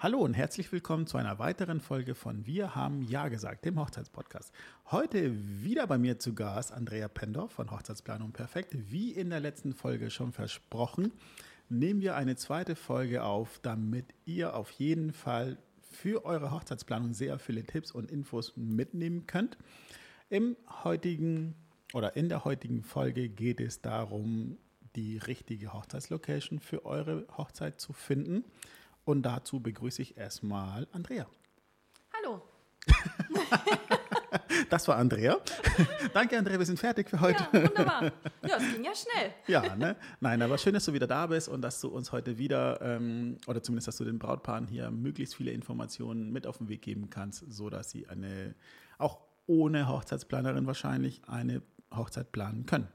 Hallo und herzlich willkommen zu einer weiteren Folge von Wir haben Ja gesagt, dem Hochzeitspodcast. Heute wieder bei mir zu Gast Andrea Pendorf von Hochzeitsplanung Perfekt. Wie in der letzten Folge schon versprochen, nehmen wir eine zweite Folge auf, damit ihr auf jeden Fall für eure Hochzeitsplanung sehr viele Tipps und Infos mitnehmen könnt. Im heutigen oder in der heutigen Folge geht es darum, die richtige Hochzeitslocation für eure Hochzeit zu finden. Und dazu begrüße ich erstmal Andrea. Hallo. das war Andrea. Danke, Andrea, wir sind fertig für heute. Ja, wunderbar. Ja, es ging ja schnell. ja, ne? Nein, aber schön, dass du wieder da bist und dass du uns heute wieder, ähm, oder zumindest, dass du den Brautpaaren hier möglichst viele Informationen mit auf den Weg geben kannst, sodass sie eine, auch ohne Hochzeitsplanerin wahrscheinlich, eine Hochzeit planen können.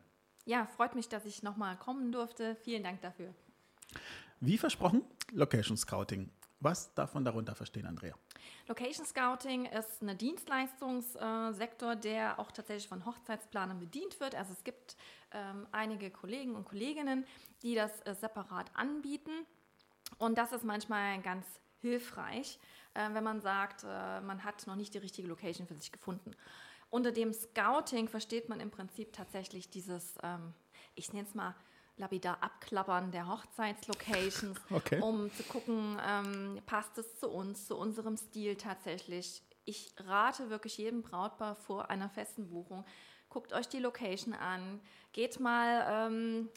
Ja, freut mich, dass ich nochmal kommen durfte. Vielen Dank dafür. Wie versprochen, Location Scouting. Was darf man darunter verstehen, Andrea? Location Scouting ist ein Dienstleistungssektor, der auch tatsächlich von Hochzeitsplanern bedient wird. Also es gibt ähm, einige Kollegen und Kolleginnen, die das äh, separat anbieten. Und das ist manchmal ganz hilfreich, äh, wenn man sagt, äh, man hat noch nicht die richtige Location für sich gefunden. Unter dem Scouting versteht man im Prinzip tatsächlich dieses, ähm, ich nenne es mal, lapidar Abklappern der Hochzeitslocations, okay. um zu gucken, ähm, passt es zu uns, zu unserem Stil tatsächlich. Ich rate wirklich jedem Brautpaar vor einer festen Buchung, guckt euch die Location an, geht mal ähm,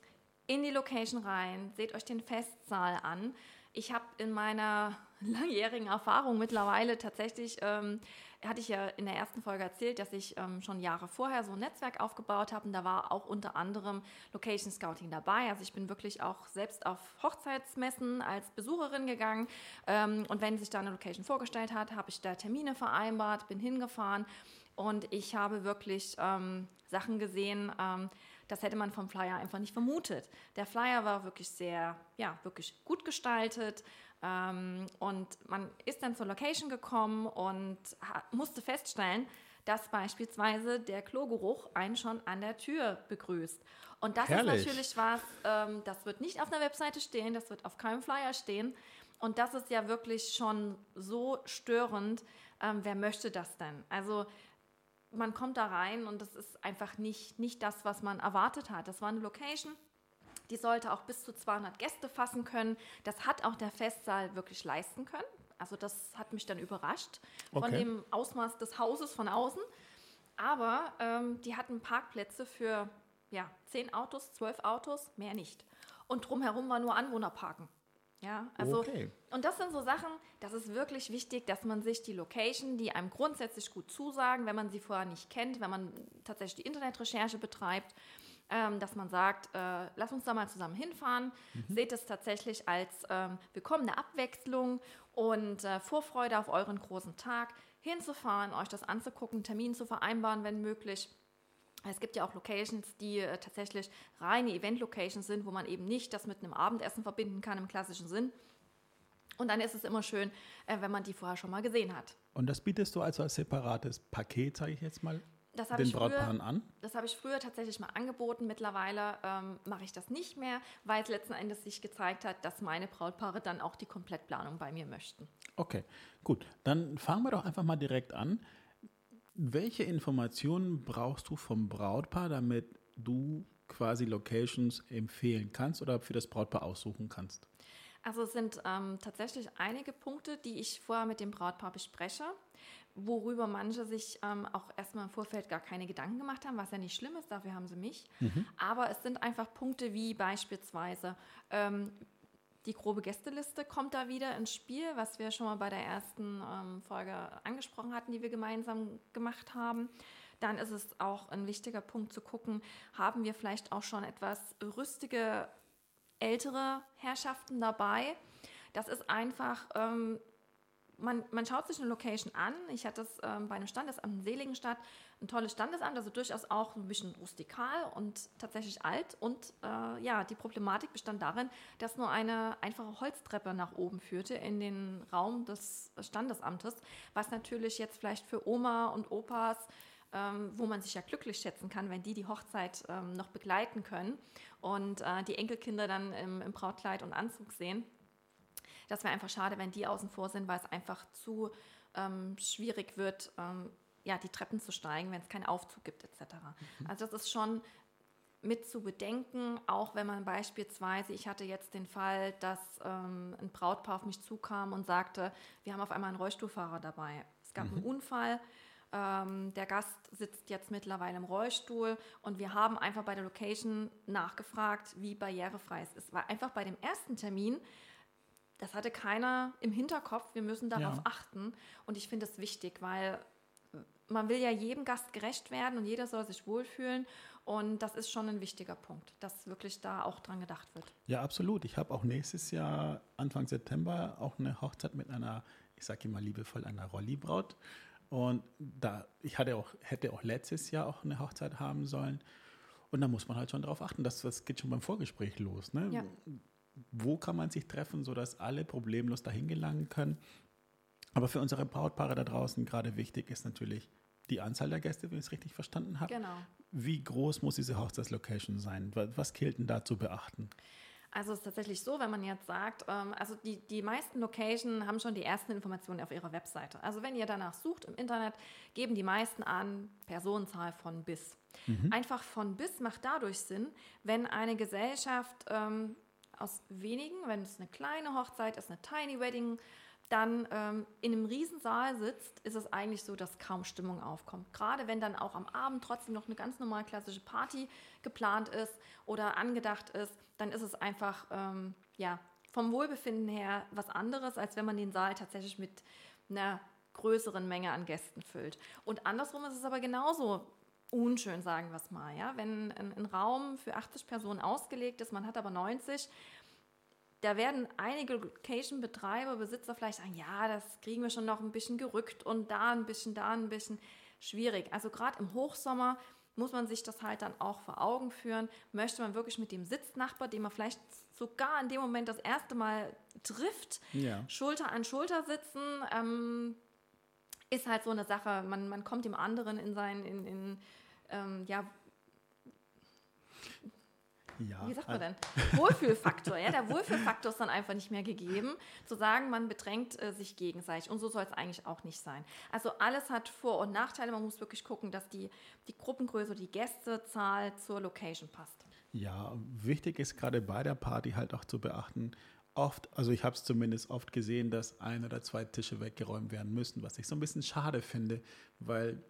in die Location rein, seht euch den Festsaal an. Ich habe in meiner langjährigen Erfahrung mittlerweile tatsächlich ähm, hatte ich ja in der ersten Folge erzählt, dass ich ähm, schon Jahre vorher so ein Netzwerk aufgebaut habe und da war auch unter anderem Location Scouting dabei. Also ich bin wirklich auch selbst auf Hochzeitsmessen als Besucherin gegangen ähm, und wenn sich da eine Location vorgestellt hat, habe ich da Termine vereinbart, bin hingefahren und ich habe wirklich ähm, Sachen gesehen, ähm, das hätte man vom Flyer einfach nicht vermutet. Der Flyer war wirklich sehr, ja, wirklich gut gestaltet. Ähm, und man ist dann zur Location gekommen und musste feststellen, dass beispielsweise der Klogeruch einen schon an der Tür begrüßt. Und das Herrlich. ist natürlich was, ähm, das wird nicht auf einer Webseite stehen, das wird auf keinem Flyer stehen. Und das ist ja wirklich schon so störend. Ähm, wer möchte das denn? Also man kommt da rein und das ist einfach nicht, nicht das, was man erwartet hat. Das war eine Location, die sollte auch bis zu 200 Gäste fassen können. Das hat auch der Festsaal wirklich leisten können. Also das hat mich dann überrascht okay. von dem Ausmaß des Hauses von außen. Aber ähm, die hatten Parkplätze für ja, zehn Autos, zwölf Autos, mehr nicht. Und drumherum war nur Anwohnerparken. Ja, also, okay. und das sind so Sachen, das ist wirklich wichtig, dass man sich die Location, die einem grundsätzlich gut zusagen, wenn man sie vorher nicht kennt, wenn man tatsächlich die Internetrecherche betreibt, ähm, dass man sagt, äh, lass uns da mal zusammen hinfahren. Mhm. Seht es tatsächlich als ähm, willkommene Abwechslung und äh, Vorfreude auf euren großen Tag, hinzufahren, euch das anzugucken, Termin zu vereinbaren, wenn möglich. Es gibt ja auch Locations, die äh, tatsächlich reine Event-Locations sind, wo man eben nicht das mit einem Abendessen verbinden kann im klassischen Sinn. Und dann ist es immer schön, äh, wenn man die vorher schon mal gesehen hat. Und das bietest du also als separates Paket, sage ich jetzt mal, das den Brautpaaren an? Das habe ich früher tatsächlich mal angeboten. Mittlerweile ähm, mache ich das nicht mehr, weil es letzten Endes sich gezeigt hat, dass meine Brautpaare dann auch die Komplettplanung bei mir möchten. Okay, gut. Dann fangen wir doch einfach mal direkt an. Welche Informationen brauchst du vom Brautpaar, damit du quasi Locations empfehlen kannst oder für das Brautpaar aussuchen kannst? Also es sind ähm, tatsächlich einige Punkte, die ich vorher mit dem Brautpaar bespreche worüber manche sich ähm, auch erstmal im Vorfeld gar keine Gedanken gemacht haben, was ja nicht schlimm ist, dafür haben sie mich. Mhm. Aber es sind einfach Punkte wie beispielsweise ähm, die grobe Gästeliste kommt da wieder ins Spiel, was wir schon mal bei der ersten ähm, Folge angesprochen hatten, die wir gemeinsam gemacht haben. Dann ist es auch ein wichtiger Punkt zu gucken, haben wir vielleicht auch schon etwas rüstige ältere Herrschaften dabei. Das ist einfach ähm, man, man schaut sich eine Location an. Ich hatte das ähm, bei einem Standesamt in Seligenstadt, ein tolles Standesamt, also durchaus auch ein bisschen rustikal und tatsächlich alt. Und äh, ja, die Problematik bestand darin, dass nur eine einfache Holztreppe nach oben führte in den Raum des Standesamtes, was natürlich jetzt vielleicht für Oma und Opas ähm, wo man sich ja glücklich schätzen kann, wenn die die Hochzeit ähm, noch begleiten können und äh, die Enkelkinder dann im, im Brautkleid und Anzug sehen Das wäre einfach schade, wenn die außen vor sind, weil es einfach zu ähm, schwierig wird, ähm, ja, die Treppen zu steigen, wenn es keinen Aufzug gibt etc. Mhm. Also das ist schon mit zu bedenken, auch wenn man beispielsweise, ich hatte jetzt den Fall, dass ähm, ein Brautpaar auf mich zukam und sagte, wir haben auf einmal einen Rollstuhlfahrer dabei. Es gab mhm. einen Unfall, ähm, der Gast sitzt jetzt mittlerweile im Rollstuhl und wir haben einfach bei der Location nachgefragt, wie barrierefrei es ist. Weil einfach bei dem ersten Termin, das hatte keiner im Hinterkopf, wir müssen darauf ja. achten und ich finde es wichtig, weil man will ja jedem Gast gerecht werden und jeder soll sich wohlfühlen. Und das ist schon ein wichtiger Punkt, dass wirklich da auch dran gedacht wird. Ja, absolut. Ich habe auch nächstes Jahr, Anfang September, auch eine Hochzeit mit einer, ich sage immer liebevoll, einer Rolli-Braut. Und da, ich hatte auch, hätte auch letztes Jahr auch eine Hochzeit haben sollen. Und da muss man halt schon darauf achten, dass das geht schon beim Vorgespräch los. Ne? Ja. Wo kann man sich treffen, sodass alle problemlos dahin gelangen können? Aber für unsere Brautpaare da draußen gerade wichtig ist natürlich die Anzahl der Gäste, wenn ich es richtig verstanden habe. Genau. Wie groß muss diese Hochzeitslocation sein? Was gilt denn da zu beachten? Also es ist tatsächlich so, wenn man jetzt sagt, ähm, also die, die meisten Locations haben schon die ersten Informationen auf ihrer Webseite. Also wenn ihr danach sucht im Internet, geben die meisten an Personenzahl von bis. Mhm. Einfach von bis macht dadurch Sinn, wenn eine Gesellschaft ähm, aus wenigen, wenn es eine kleine Hochzeit ist, eine Tiny Wedding, dann ähm, in einem Riesensaal sitzt, ist es eigentlich so, dass kaum Stimmung aufkommt. Gerade wenn dann auch am Abend trotzdem noch eine ganz normal klassische Party geplant ist oder angedacht ist, dann ist es einfach ähm, ja, vom Wohlbefinden her was anderes, als wenn man den Saal tatsächlich mit einer größeren Menge an Gästen füllt. Und andersrum ist es aber genauso unschön, sagen wir es mal. Ja? Wenn ein, ein Raum für 80 Personen ausgelegt ist, man hat aber 90, da werden einige Location-Betreiber, Besitzer vielleicht sagen, ja, das kriegen wir schon noch ein bisschen gerückt und da ein bisschen, da ein bisschen schwierig. Also gerade im Hochsommer muss man sich das halt dann auch vor Augen führen. Möchte man wirklich mit dem Sitznachbar, den man vielleicht sogar in dem Moment das erste Mal trifft, ja. Schulter an Schulter sitzen, ähm, ist halt so eine Sache. Man, man kommt dem anderen in sein, in, in ähm, ja, ja, wie sagt man denn? Wohlfühlfaktor. ja, der Wohlfühlfaktor ist dann einfach nicht mehr gegeben, zu sagen, man bedrängt äh, sich gegenseitig. Und so soll es eigentlich auch nicht sein. Also alles hat Vor- und Nachteile. Man muss wirklich gucken, dass die, die Gruppengröße, die Gästezahl zur Location passt. Ja, wichtig ist gerade bei der Party halt auch zu beachten, oft, also ich habe es zumindest oft gesehen, dass ein oder zwei Tische weggeräumt werden müssen, was ich so ein bisschen schade finde, weil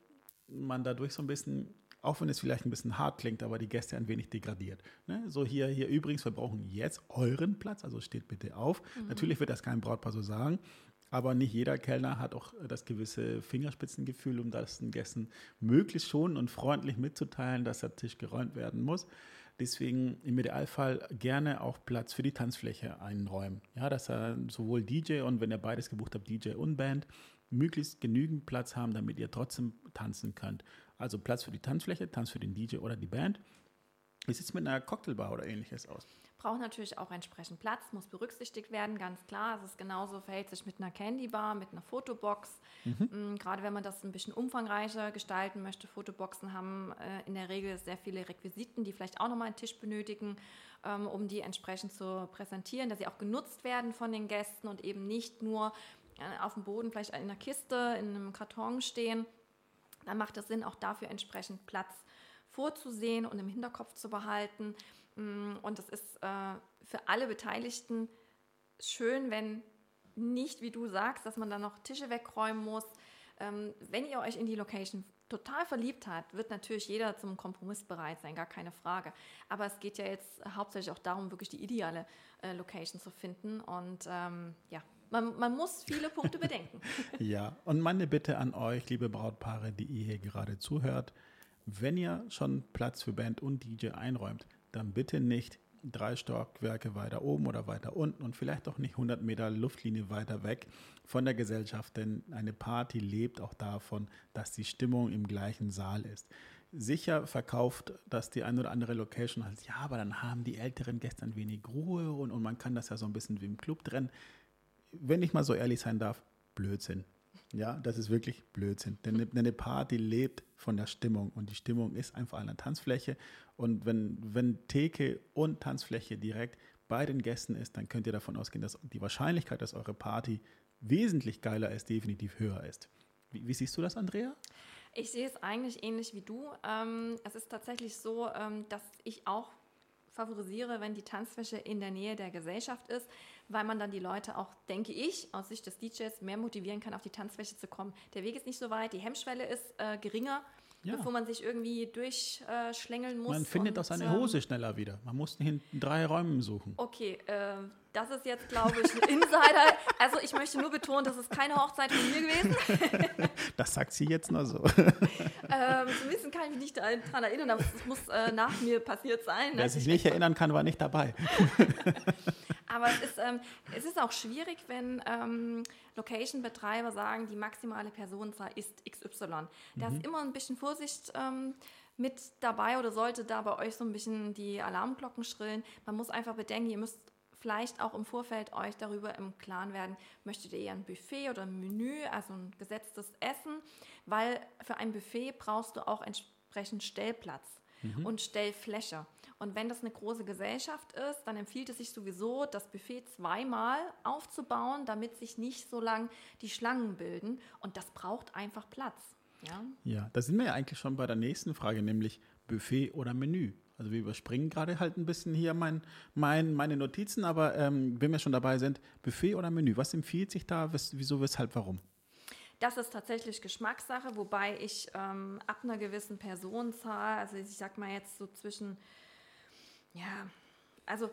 man dadurch so ein bisschen auch wenn es vielleicht ein bisschen hart klingt, aber die Gäste ein wenig degradiert. Ne? So hier, hier übrigens, wir brauchen jetzt euren Platz, also steht bitte auf. Mhm. Natürlich wird das kein Brautpaar so sagen, aber nicht jeder Kellner hat auch das gewisse Fingerspitzengefühl, um das den Gästen möglichst schon und freundlich mitzuteilen, dass der Tisch geräumt werden muss. Deswegen im Idealfall gerne auch Platz für die Tanzfläche einräumen. Ja, dass er sowohl DJ und wenn ihr beides gebucht habt, DJ und Band, möglichst genügend Platz haben, damit ihr trotzdem tanzen könnt. Also Platz für die Tanzfläche, Tanz für den DJ oder die Band. Wie sieht es mit einer Cocktailbar oder ähnliches aus? Braucht natürlich auch entsprechend Platz, muss berücksichtigt werden, ganz klar. Es ist genauso, verhält sich mit einer Candybar, mit einer Fotobox. Mhm. Mm, gerade wenn man das ein bisschen umfangreicher gestalten möchte. Fotoboxen haben äh, in der Regel sehr viele Requisiten, die vielleicht auch nochmal einen Tisch benötigen, ähm, um die entsprechend zu präsentieren, dass sie auch genutzt werden von den Gästen und eben nicht nur äh, auf dem Boden vielleicht in einer Kiste, in einem Karton stehen dann macht es Sinn, auch dafür entsprechend Platz vorzusehen und im Hinterkopf zu behalten. Mm, und es ist äh, für alle Beteiligten schön, wenn nicht, wie du sagst, dass man dann noch Tische wegräumen muss. Ähm, wenn ihr euch in die Location total verliebt habt, wird natürlich jeder zum Kompromiss bereit sein, gar keine Frage. Aber es geht ja jetzt hauptsächlich auch darum, wirklich die ideale äh, Location zu finden. Und ähm, ja, man, man muss viele Punkte bedenken. ja, und meine Bitte an euch, liebe Brautpaare, die ihr hier gerade zuhört, wenn ihr schon Platz für Band und DJ einräumt, dann bitte nicht drei Stockwerke weiter oben oder weiter unten und vielleicht auch nicht 100 Meter Luftlinie weiter weg von der Gesellschaft, denn eine Party lebt auch davon, dass die Stimmung im gleichen Saal ist. Sicher verkauft dass die eine oder andere Location als, ja, aber dann haben die älteren Gäste ein wenig Ruhe und, und man kann das ja so ein bisschen wie im Club trennen wenn ich mal so ehrlich sein darf, Blödsinn. Ja, das ist wirklich Blödsinn. Denn eine Party lebt von der Stimmung und die Stimmung ist einfach eine Tanzfläche. Und wenn, wenn Theke und Tanzfläche direkt bei den Gästen ist, dann könnt ihr davon ausgehen, dass die Wahrscheinlichkeit, dass eure Party wesentlich geiler ist, definitiv höher ist. Wie, wie siehst du das, Andrea? Ich sehe es eigentlich ähnlich wie du. Ähm, es ist tatsächlich so, ähm, dass ich auch favorisiere, wenn die Tanzfläche in der Nähe der Gesellschaft ist, weil man dann die Leute auch, denke ich, aus Sicht des DJs mehr motivieren kann, auf die Tanzfläche zu kommen. Der Weg ist nicht so weit, die Hemmschwelle ist äh, geringer ja. bevor man sich irgendwie durchschlängeln muss. Man findet auch seine ähm, Hose schneller wieder. Man muss in drei Räumen suchen. Okay, äh, das ist jetzt, glaube ich, ein Insider. Also ich möchte nur betonen, das ist keine Hochzeit von mir gewesen. das sagt sie jetzt nur so. ähm, zumindest kann ich mich nicht daran erinnern, aber es muss äh, nach mir passiert sein. Wer sich nicht erinnern kann, war nicht dabei. Aber es ist, ähm, es ist auch schwierig, wenn ähm, Location-Betreiber sagen, die maximale Personenzahl ist XY. Da mhm. ist immer ein bisschen Vorsicht ähm, mit dabei oder sollte da bei euch so ein bisschen die Alarmglocken schrillen. Man muss einfach bedenken, ihr müsst vielleicht auch im Vorfeld euch darüber im Klaren werden, möchtet ihr eher ein Buffet oder ein Menü, also ein gesetztes Essen, weil für ein Buffet brauchst du auch entsprechend Stellplatz mhm. und Stellfläche. Und wenn das eine große Gesellschaft ist, dann empfiehlt es sich sowieso, das Buffet zweimal aufzubauen, damit sich nicht so lang die Schlangen bilden. Und das braucht einfach Platz. Ja, ja da sind wir ja eigentlich schon bei der nächsten Frage, nämlich Buffet oder Menü. Also wir überspringen gerade halt ein bisschen hier mein, mein, meine Notizen, aber ähm, wenn wir schon dabei sind, Buffet oder Menü, was empfiehlt sich da, wieso, weshalb, warum? Das ist tatsächlich Geschmackssache, wobei ich ähm, ab einer gewissen Personenzahl, also ich sag mal jetzt so zwischen ja, also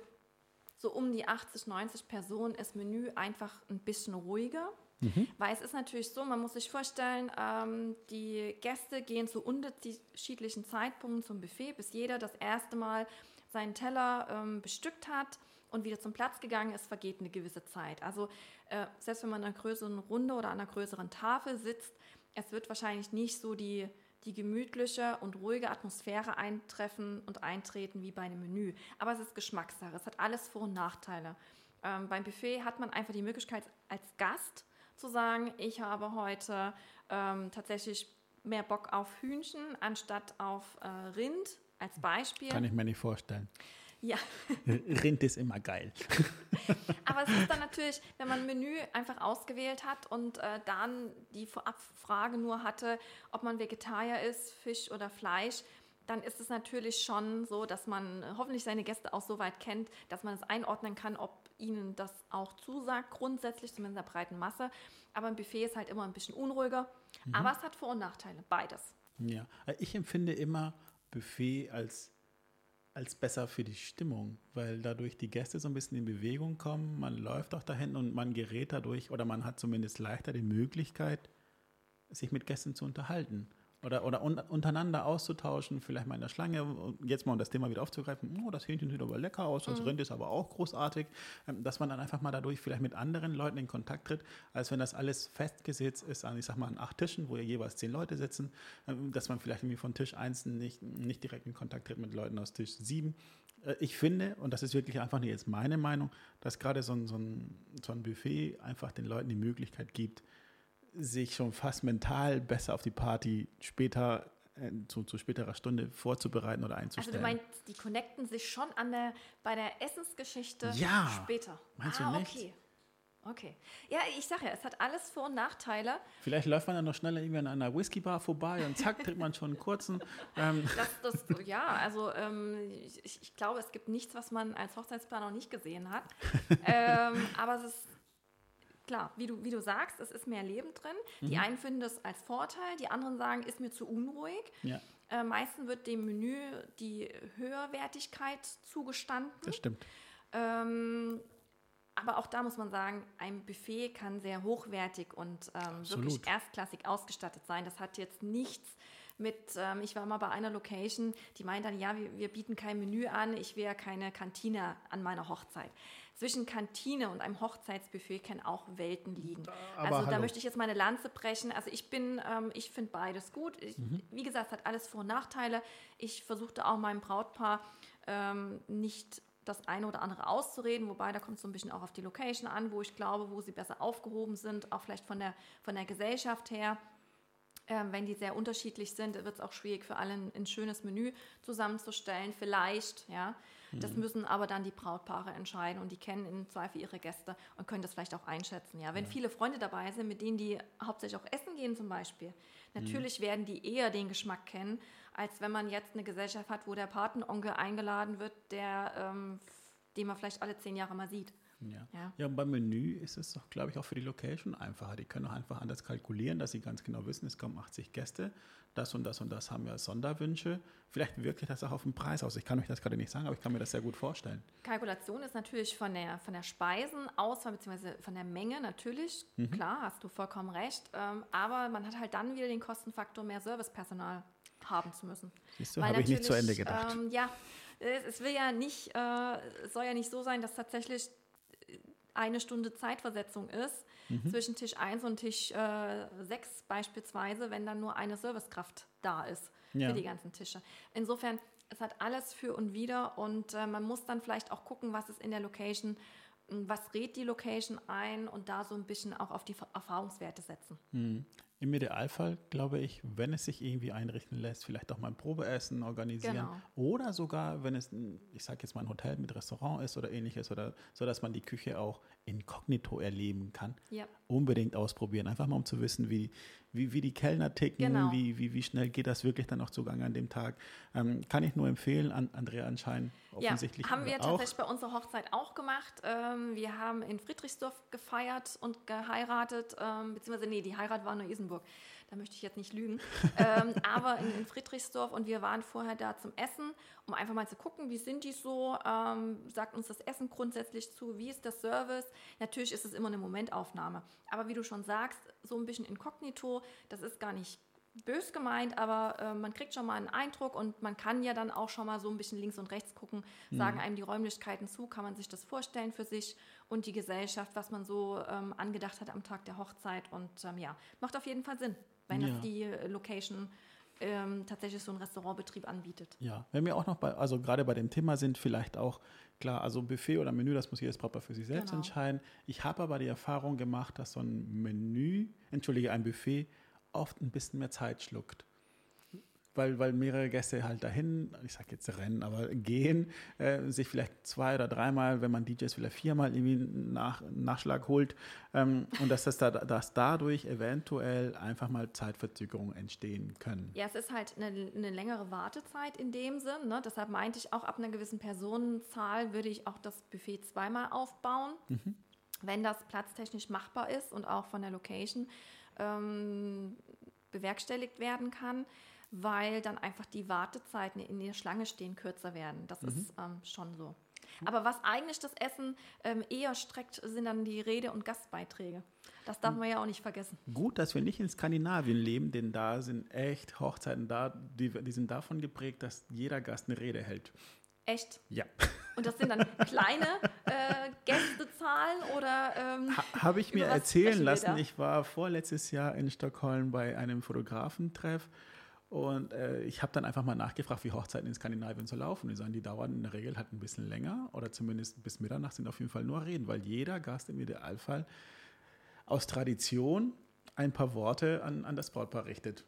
so um die 80, 90 Personen ist Menü einfach ein bisschen ruhiger. Mhm. Weil es ist natürlich so, man muss sich vorstellen, ähm, die Gäste gehen zu unterschiedlichen Zeitpunkten zum Buffet, bis jeder das erste Mal seinen Teller ähm, bestückt hat und wieder zum Platz gegangen ist, vergeht eine gewisse Zeit. Also äh, selbst wenn man in einer größeren Runde oder an einer größeren Tafel sitzt, es wird wahrscheinlich nicht so die die gemütliche und ruhige Atmosphäre eintreffen und eintreten wie bei einem Menü. Aber es ist Geschmackssache. Es hat alles Vor- und Nachteile. Ähm, beim Buffet hat man einfach die Möglichkeit, als Gast zu sagen, ich habe heute ähm, tatsächlich mehr Bock auf Hühnchen anstatt auf äh, Rind als Beispiel. Kann ich mir nicht vorstellen. Ja. Rind ist immer geil. Aber es ist dann natürlich, wenn man ein Menü einfach ausgewählt hat und äh, dann die Vorabfrage nur hatte, ob man Vegetarier ist, Fisch oder Fleisch, dann ist es natürlich schon so, dass man hoffentlich seine Gäste auch so weit kennt, dass man es einordnen kann, ob ihnen das auch zusagt, grundsätzlich, zumindest in der breiten Masse. Aber ein Buffet ist halt immer ein bisschen unruhiger. Mhm. Aber es hat Vor- und Nachteile, beides. Ja, ich empfinde immer Buffet als als besser für die Stimmung, weil dadurch die Gäste so ein bisschen in Bewegung kommen, man läuft auch dahin und man gerät dadurch oder man hat zumindest leichter die Möglichkeit, sich mit Gästen zu unterhalten oder, oder un untereinander auszutauschen, vielleicht mal in der Schlange, jetzt mal um das Thema wieder aufzugreifen, oh, das Hähnchen sieht aber lecker aus, das mhm. Rind ist aber auch großartig, ähm, dass man dann einfach mal dadurch vielleicht mit anderen Leuten in Kontakt tritt, als wenn das alles festgesetzt ist an, ich sag mal, an acht Tischen, wo ja jeweils zehn Leute sitzen, ähm, dass man vielleicht irgendwie von Tisch 1 nicht, nicht direkt in Kontakt tritt mit Leuten aus Tisch 7. Äh, ich finde, und das ist wirklich einfach nur jetzt meine Meinung, dass gerade so ein, so, ein, so ein Buffet einfach den Leuten die Möglichkeit gibt, sich schon fast mental besser auf die Party später äh, zu, zu, späterer Stunde vorzubereiten oder einzustellen. Also du meinst, die connecten sich schon an der, bei der Essensgeschichte ja. später? Meinst ah, du nicht? okay. Okay. Ja, ich sage ja, es hat alles Vor- und Nachteile. Vielleicht läuft man dann noch schneller irgendwie an einer Whiskybar vorbei und zack, kriegt man schon einen kurzen. Ähm. Das, das, ja, also ähm, ich, ich, glaube, es gibt nichts, was man als Hochzeitsplaner noch nicht gesehen hat. ähm, aber es ist klar, wie du, wie du sagst, es ist mehr Leben drin. Mhm. Die einen finden das als Vorteil, die anderen sagen, ist mir zu unruhig. Ja. Äh, meistens wird dem Menü die Höherwertigkeit zugestanden. Das stimmt. Ähm, aber auch da muss man sagen, ein Buffet kann sehr hochwertig und ähm, wirklich erstklassig ausgestattet sein. Das hat jetzt nichts mit, ähm, ich war mal bei einer Location, die meint dann, ja, wir, wir bieten kein Menü an, ich will ja keine Kantine an meiner Hochzeit zwischen Kantine und einem Hochzeitsbuffet können auch Welten liegen. Aber also hallo. da möchte ich jetzt meine Lanze brechen. Also ich bin, ähm, ich finde beides gut. Ich, mhm. Wie gesagt, es hat alles Vor- und Nachteile. Ich versuchte auch meinem Brautpaar ähm, nicht das eine oder andere auszureden, wobei da kommt es so ein bisschen auch auf die Location an, wo ich glaube, wo sie besser aufgehoben sind, auch vielleicht von der, von der Gesellschaft her. Ähm, wenn die sehr unterschiedlich sind, wird es auch schwierig für alle ein, ein, schönes Menü zusammenzustellen. Vielleicht, ja. Das mhm. müssen aber dann die Brautpaare entscheiden und die kennen im Zweifel ihre Gäste und können das vielleicht auch einschätzen. Ja, wenn ja. viele Freunde dabei sind, mit denen die hauptsächlich auch essen gehen zum Beispiel, natürlich mhm. werden die eher den Geschmack kennen, als wenn man jetzt eine Gesellschaft hat, wo der Patenonkel eingeladen wird, der, ähm, den man vielleicht alle zehn Jahre mal sieht. Ja. ja. ja, und beim Menü ist es doch, glaube ich, auch für die Location einfacher. Die können auch einfach anders kalkulieren, dass sie ganz genau wissen, es kommen 80 Gäste, das und das und das haben wir als Sonderwünsche. Vielleicht wirkt sich das auch auf den Preis aus. Ich kann euch das gerade nicht sagen, aber ich kann mir das sehr gut vorstellen. Kalkulation ist natürlich von der, von der Speisenauswahl bzw. von der Menge natürlich. Mhm. Klar, hast du vollkommen recht. Ähm, aber man hat halt dann wieder den Kostenfaktor, mehr Servicepersonal haben zu müssen. Siehst du, habe ich nicht zu Ende gedacht. Ähm, ja, es will ja nicht, äh, es soll ja nicht so sein, dass tatsächlich eine Stunde Zeitversetzung ist mhm. zwischen Tisch 1 und Tisch äh, 6 beispielsweise, wenn dann nur eine Servicekraft da ist ja. für die ganzen Tische. Insofern, es hat alles für und wider und äh, man muss dann vielleicht auch gucken, was ist in der Location, was rät die Location ein und da so ein bisschen auch auf die Erfahrungswerte setzen. Mhm. Im Idealfall, glaube ich, wenn es sich irgendwie einrichten lässt, vielleicht auch mal ein Probeessen organisieren genau. oder sogar, wenn es, ich sage jetzt mal ein Hotel mit Restaurant ist oder ähnliches, oder so, dass man die Küche auch inkognito erleben kann. Ja. Unbedingt ausprobieren, einfach mal um zu wissen, wie, wie, wie die Kellner ticken, genau. wie, wie, wie schnell geht das wirklich dann auch Zugang an dem Tag. Ähm, kann ich nur empfehlen, an, Andrea anscheinend offensichtlich. Ja, haben wir auch. tatsächlich bei unserer Hochzeit auch gemacht. Ähm, wir haben in Friedrichsdorf gefeiert und geheiratet, ähm, beziehungsweise nee, die Heirat war in Neu-Isenburg da möchte ich jetzt nicht lügen, ähm, aber in, in, Friedrichsdorf und wir waren vorher da zum Essen, um einfach mal zu gucken, wie sind die so, ähm, sagt uns das Essen grundsätzlich zu, wie ist das Service. Natürlich ist es immer eine Momentaufnahme, aber wie du schon sagst, so ein bisschen inkognito, das ist gar nicht bös gemeint, aber äh, man kriegt schon mal einen Eindruck und man kann ja dann auch schon mal so ein bisschen links und rechts gucken, mhm. sagen einem die Räumlichkeiten zu, kann man sich das vorstellen für sich und die Gesellschaft, was man so ähm, angedacht hat am Tag der Hochzeit und ähm, ja, macht auf jeden Fall Sinn wenn ja. das die Location ähm, tatsächlich so einen Restaurantbetrieb anbietet. Ja, wenn wir auch noch bei, also gerade bei dem Thema sind, vielleicht auch, klar, also Buffet oder Menü, das muss jedes Brautpaar für sich selbst genau. entscheiden. Ich habe aber die Erfahrung gemacht, dass so ein Menü, entschuldige, ein Buffet oft ein bisschen mehr Zeit schluckt weil, weil mehrere Gäste halt dahin, ich sag jetzt rennen, aber gehen, äh, sich vielleicht zwei oder dreimal, wenn man DJs vielleicht viermal irgendwie nach, Nachschlag holt ähm, und dass, das da, dass dadurch eventuell einfach mal Zeitverzögerungen entstehen können. Ja, es ist halt eine, eine längere Wartezeit in dem Sinn. Ne? Deshalb meinte ich auch, ab einer gewissen Personenzahl würde ich auch das Buffet zweimal aufbauen, mhm. wenn das platztechnisch machbar ist und auch von der Location ähm, bewerkstelligt werden kann weil dann einfach die Wartezeiten in der Schlange stehen kürzer werden. Das mhm. ist ähm, schon so. Aber was eigentlich das Essen ähm, eher streckt, sind dann die Rede- und Gastbeiträge. Das darf man ja auch nicht vergessen. Gut, dass wir nicht in Skandinavien leben, denn da sind echt Hochzeiten da, die, die sind davon geprägt, dass jeder Gast eine Rede hält. Echt? Ja. Und das sind dann kleine äh, Gästezahlen oder? Ähm, ha, Habe ich mir erzählen lassen. Ich war vorletztes Jahr in Stockholm bei einem Fotografentreff und äh, ich habe dann einfach mal nachgefragt, wie Hochzeiten in Skandinavien so laufen. Die sagen, die dauern in der Regel halt ein bisschen länger oder zumindest bis Mitternacht sind auf jeden Fall nur Reden, weil jeder Gast im Idealfall aus Tradition ein paar Worte an, an das Brautpaar richtet.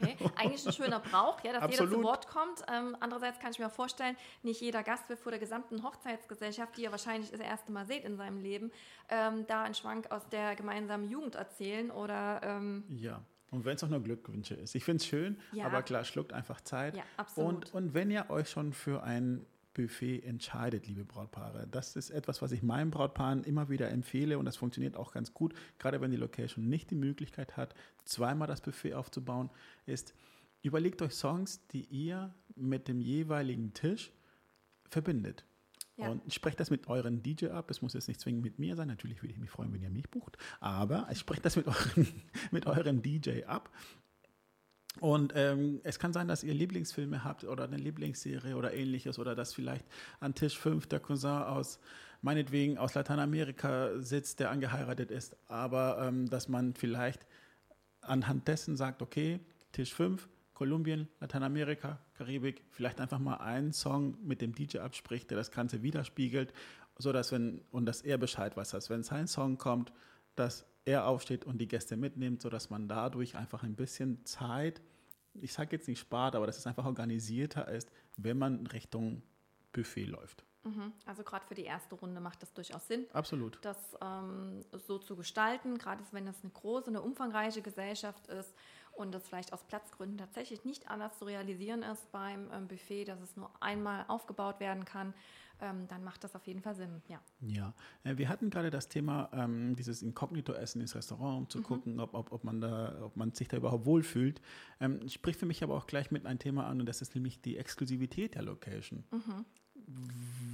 Okay, eigentlich ein schöner Brauch, ja, dass Absolut. jeder zu Wort kommt. Ähm, andererseits kann ich mir vorstellen, nicht jeder Gast will vor der gesamten Hochzeitsgesellschaft, die er wahrscheinlich das erste Mal sieht in seinem Leben, ähm, da einen Schwank aus der gemeinsamen Jugend erzählen oder. Ähm ja. Und wenn es auch nur Glückwünsche ist. Ich finde es schön, ja. aber klar, schluckt einfach Zeit. Ja, absolut. Und, und wenn ihr euch schon für ein Buffet entscheidet, liebe Brautpaare. Das ist etwas, was ich meinen Brautpaaren immer wieder empfehle und das funktioniert auch ganz gut, gerade wenn die Location nicht die Möglichkeit hat, zweimal das Buffet aufzubauen, ist, überlegt euch Songs, die ihr mit dem jeweiligen Tisch verbindet. Ja. Und sprecht das mit euren DJ ab. Es muss jetzt nicht zwingend mit mir sein. Natürlich würde ich mich freuen, wenn ihr mich bucht. Aber sprecht das mit euren, mit euren DJ ab. Und ähm, es kann sein, dass ihr Lieblingsfilme habt oder eine Lieblingsserie oder ähnliches oder dass vielleicht an Tisch 5 der Cousin aus, meinetwegen aus Lateinamerika sitzt, der angeheiratet ist, aber ähm, dass man vielleicht anhand dessen sagt, okay, Tisch 5, Kolumbien, Lateinamerika, Karibik, vielleicht einfach mal einen Song mit dem DJ abspricht, der das Ganze widerspiegelt, so dass wenn, und dass er Bescheid weiß, dass wenn sein Song kommt, dass er aufsteht und die Gäste mitnimmt, sodass man dadurch einfach ein bisschen Zeit, ich sage jetzt nicht spart, aber dass es einfach organisierter ist, wenn man Richtung Buffet läuft. Mhm. Also gerade für die erste Runde macht das durchaus Sinn. Absolut. Das ähm, so zu gestalten, gerade wenn das eine große, eine umfangreiche Gesellschaft ist und das vielleicht aus Platzgründen tatsächlich nicht anders zu realisieren ist beim ähm, Buffet, dass es nur einmal aufgebaut werden kann, ähm, dann macht das auf jeden Fall Sinn, ja. Ja, äh, wir hatten gerade das Thema, ähm, dieses Inkognito-Essen ins Restaurant, um zu mhm. gucken, ob, ob, ob, man da, ob man sich da überhaupt wohlfühlt. Ähm, spricht für mich aber auch gleich mit ein Thema an und das ist nämlich die Exklusivität der Location. Mhm.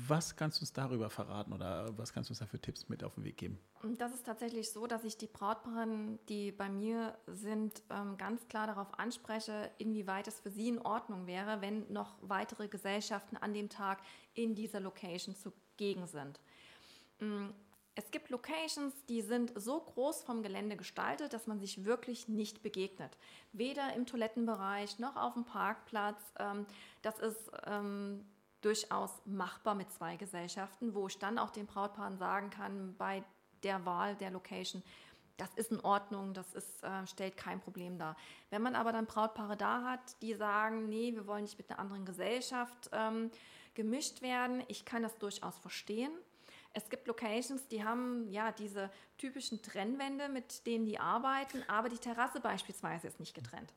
Was kannst du uns darüber verraten oder was kannst du uns da für Tipps mit auf den Weg geben? Das ist tatsächlich so, dass ich die Brautpaare, die bei mir sind, ähm, ganz klar darauf anspreche, inwieweit es für sie in Ordnung wäre, wenn noch weitere Gesellschaften an dem Tag in dieser Location zugegen sind. Mm, es gibt Locations, die sind so groß vom Gelände gestaltet, dass man sich wirklich nicht begegnet. Weder im Toilettenbereich noch auf dem Parkplatz. Ähm, das ist ähm, durchaus machbar mit zwei Gesellschaften, wo ich dann auch den Brautpaaren sagen kann, bei der Wahl der Location, das ist in Ordnung, das ist, äh, stellt kein Problem dar. Wenn man aber dann Brautpaare da hat, die sagen, nee, wir wollen nicht mit einer anderen Gesellschaft ähm, gemischt werden, ich kann das durchaus verstehen. Es gibt Locations, die haben ja diese typischen Trennwände, mit denen die arbeiten, aber die Terrasse beispielsweise ist nicht getrennt.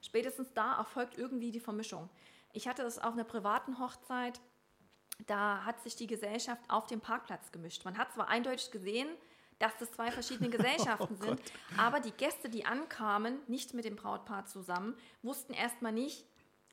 Spätestens da erfolgt irgendwie die Vermischung. Ich hatte das auf einer privaten Hochzeit, da hat sich die Gesellschaft auf dem Parkplatz gemischt. Man hat zwar eindeutig gesehen, dass das zwei verschiedene Gesellschaften oh sind, aber die Gäste, die ankamen, nicht mit dem Brautpaar zusammen, wussten erstmal nicht,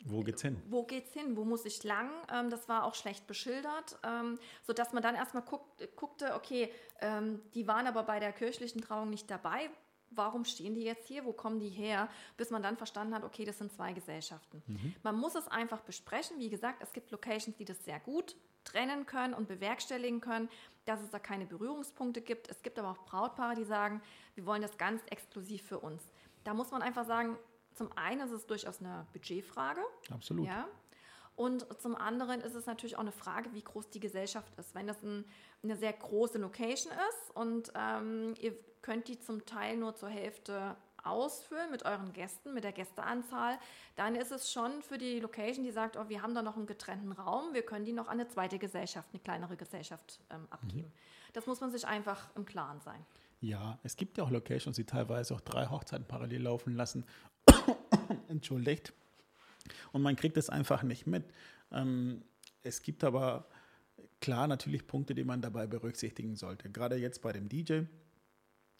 wo geht's hin? Wo geht's hin? Wo muss ich lang? Ähm, das war auch schlecht beschildert, ähm, sodass man dann erstmal guckt, guckte, okay, ähm, die waren aber bei der kirchlichen Trauung nicht dabei warum stehen die jetzt hier, wo kommen die her, bis man dann verstanden hat, okay, das sind zwei Gesellschaften. Mhm. Man muss es einfach besprechen. Wie gesagt, es gibt Locations, die das sehr gut trennen können und bewerkstelligen können, dass es da keine Berührungspunkte gibt. Es gibt aber auch Brautpaare, die sagen, wir wollen das ganz exklusiv für uns. Da muss man einfach sagen, zum einen ist es durchaus eine Budgetfrage. Absolut. Ja. Und zum anderen ist es natürlich auch eine Frage, wie groß die Gesellschaft ist. Wenn das ein, eine sehr große Location ist und ähm, ihr könnt die zum Teil nur zur Hälfte ausfüllen mit euren Gästen, mit der Gästeanzahl, dann ist es schon für die Location, die sagt, oh, wir haben da noch einen getrennten Raum, wir können die noch an eine zweite Gesellschaft, eine kleinere Gesellschaft ähm, abgeben. Mhm. Das muss man sich einfach im Klaren sein. Ja, es gibt ja auch Locations, die teilweise auch drei Hochzeiten parallel laufen lassen. Entschuldigt. Und man kriegt es einfach nicht mit. Ähm, es gibt aber klar natürlich Punkte, die man dabei berücksichtigen sollte. Gerade jetzt bei dem DJ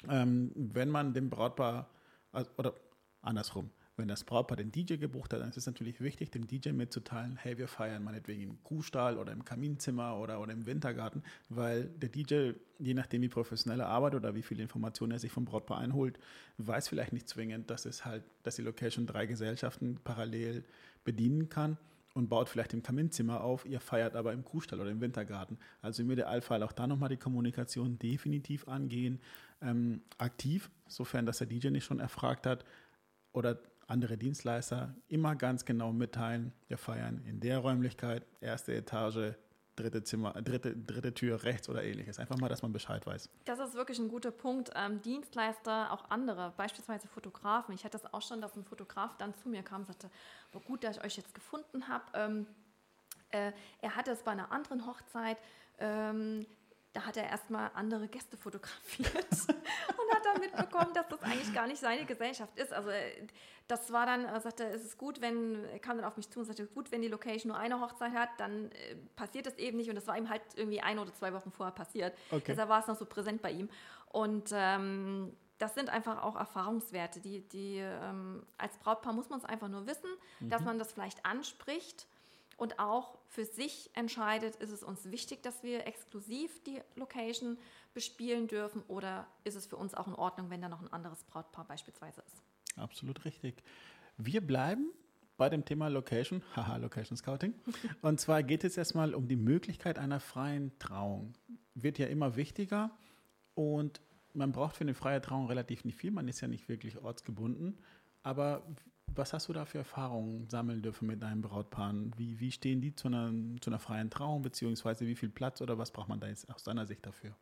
ähm, wenn man dem Brautpaar, also, oder andersrum, wenn das Brautpaar den DJ gebucht hat, dann ist es natürlich wichtig, dem DJ mitzuteilen, hey, wir feiern meinetwegen im Kuhstall oder im Kaminzimmer oder, oder im Wintergarten, weil der DJ, je nachdem wie professionell er arbeitet oder wie viele Informationen er sich vom Brautpaar einholt, weiß vielleicht nicht zwingend, dass es halt, dass die Location drei Gesellschaften parallel bedienen kann und baut vielleicht im Kaminzimmer auf, ihr feiert aber im Kuhstall oder im Wintergarten. Also im Idealfall auch da nochmal die Kommunikation definitiv angehen, ähm, aktiv, sofern das der DJ nicht schon erfragt hat oder andere Dienstleister, immer ganz genau mitteilen, wir feiern in der Räumlichkeit, erste Etage, dritte Zimmer, dritte, dritte Tür rechts oder ähnliches. Einfach mal, dass man Bescheid weiß. Das ist wirklich ein guter Punkt. Ähm, Dienstleister, auch andere, beispielsweise Fotografen. Ich hatte das auch schon, dass ein Fotograf dann zu mir kam und sagte, war gut, dass ich euch jetzt gefunden habe. Ähm, äh, er hatte es bei einer anderen Hochzeit. Ähm, da hat er erstmal andere Gäste fotografiert und hat dann mitbekommen, dass das eigentlich gar nicht seine Gesellschaft ist. Also äh, das war dann, er sagte, es ist gut, wenn, er kam dann auf mich zu und sagte, gut, wenn die Location nur eine Hochzeit hat, dann äh, passiert das eben nicht. Und das war ihm halt irgendwie ein oder zwei Wochen vorher passiert. Okay. Deshalb war es noch so präsent bei ihm. Und ähm, das sind einfach auch Erfahrungswerte, die, die ähm, als Brautpaar muss man es einfach nur wissen, mhm. dass man das vielleicht anspricht und auch für sich entscheidet, ist es uns wichtig, dass wir exklusiv die Location bespielen dürfen oder ist es für uns auch in Ordnung, wenn da noch ein anderes Brautpaar beispielsweise ist. Absolut richtig. Wir bleiben bei dem Thema Location, haha, Location Scouting. Und zwar geht es erstmal um die Möglichkeit einer freien Trauung. Wird ja immer wichtiger und man braucht für eine freie Trauung relativ nicht viel. Man ist ja nicht wirklich ortsgebunden. Aber was hast du da für Erfahrungen sammeln dürfen mit deinen Brautpaaren? Wie, wie stehen die zu einer, zu einer freien Trauung, beziehungsweise wie viel Platz oder was braucht man da jetzt aus deiner Sicht dafür?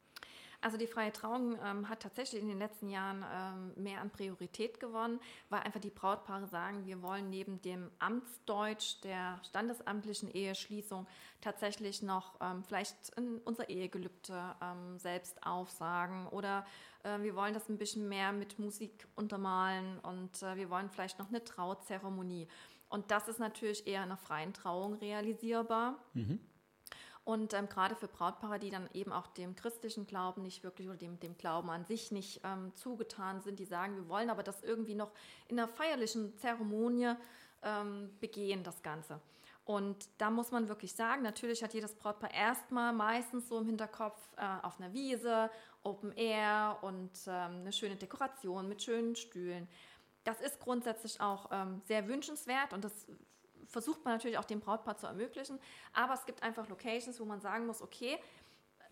Also die freie Trauung ähm, hat tatsächlich in den letzten Jahren ähm, mehr an Priorität gewonnen, weil einfach die Brautpaare sagen, wir wollen neben dem Amtsdeutsch der standesamtlichen Eheschließung tatsächlich noch ähm, vielleicht unser Ehegelübde ähm, selbst aufsagen oder äh, wir wollen das ein bisschen mehr mit Musik untermalen und äh, wir wollen vielleicht noch eine Trauzeremonie. Und das ist natürlich eher in einer freien Trauung realisierbar. Mhm. Und ähm, gerade für Brautpaare, die dann eben auch dem christlichen Glauben nicht wirklich oder dem, dem Glauben an sich nicht ähm, zugetan sind, die sagen, wir wollen aber das irgendwie noch in einer feierlichen Zeremonie ähm, begehen, das Ganze. Und da muss man wirklich sagen, natürlich hat jedes Brautpaar erstmal meistens so im Hinterkopf äh, auf einer Wiese, Open Air und ähm, eine schöne Dekoration mit schönen Stühlen. Das ist grundsätzlich auch ähm, sehr wünschenswert und das versucht man natürlich auch dem Brautpaar zu ermöglichen. Aber es gibt einfach Locations, wo man sagen muss, okay,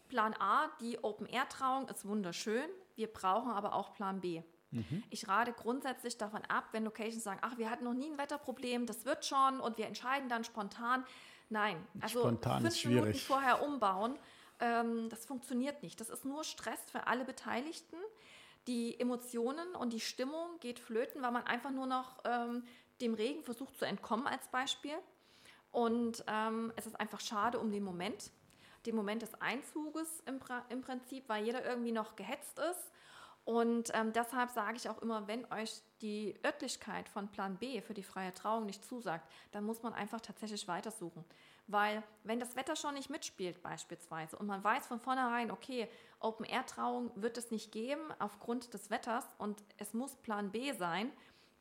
Plan A, die Open-Air-Trauung ist wunderschön, wir brauchen aber auch Plan B. Mhm. Ich rate grundsätzlich davon ab, wenn Locations sagen, ach, wir hatten noch nie ein Wetterproblem, das wird schon und wir entscheiden dann spontan. Nein, also spontan fünf Minuten vorher umbauen, ähm, das funktioniert nicht. Das ist nur Stress für alle Beteiligten. Die Emotionen und die Stimmung geht flöten, weil man einfach nur noch ähm, dem Regen versucht zu entkommen als Beispiel. Und ähm, es ist einfach schade um den Moment, den Moment des Einzuges im, im Prinzip, weil jeder irgendwie noch gehetzt ist. Und ähm, deshalb sage ich auch immer, wenn euch die Örtlichkeit von Plan B für die freie Trauung nicht zusagt, dann muss man einfach tatsächlich weitersuchen. Weil wenn das Wetter schon nicht mitspielt beispielsweise und man weiß von vornherein, okay, Open-Air-Trauung wird es nicht geben aufgrund des Wetters und es muss Plan B sein,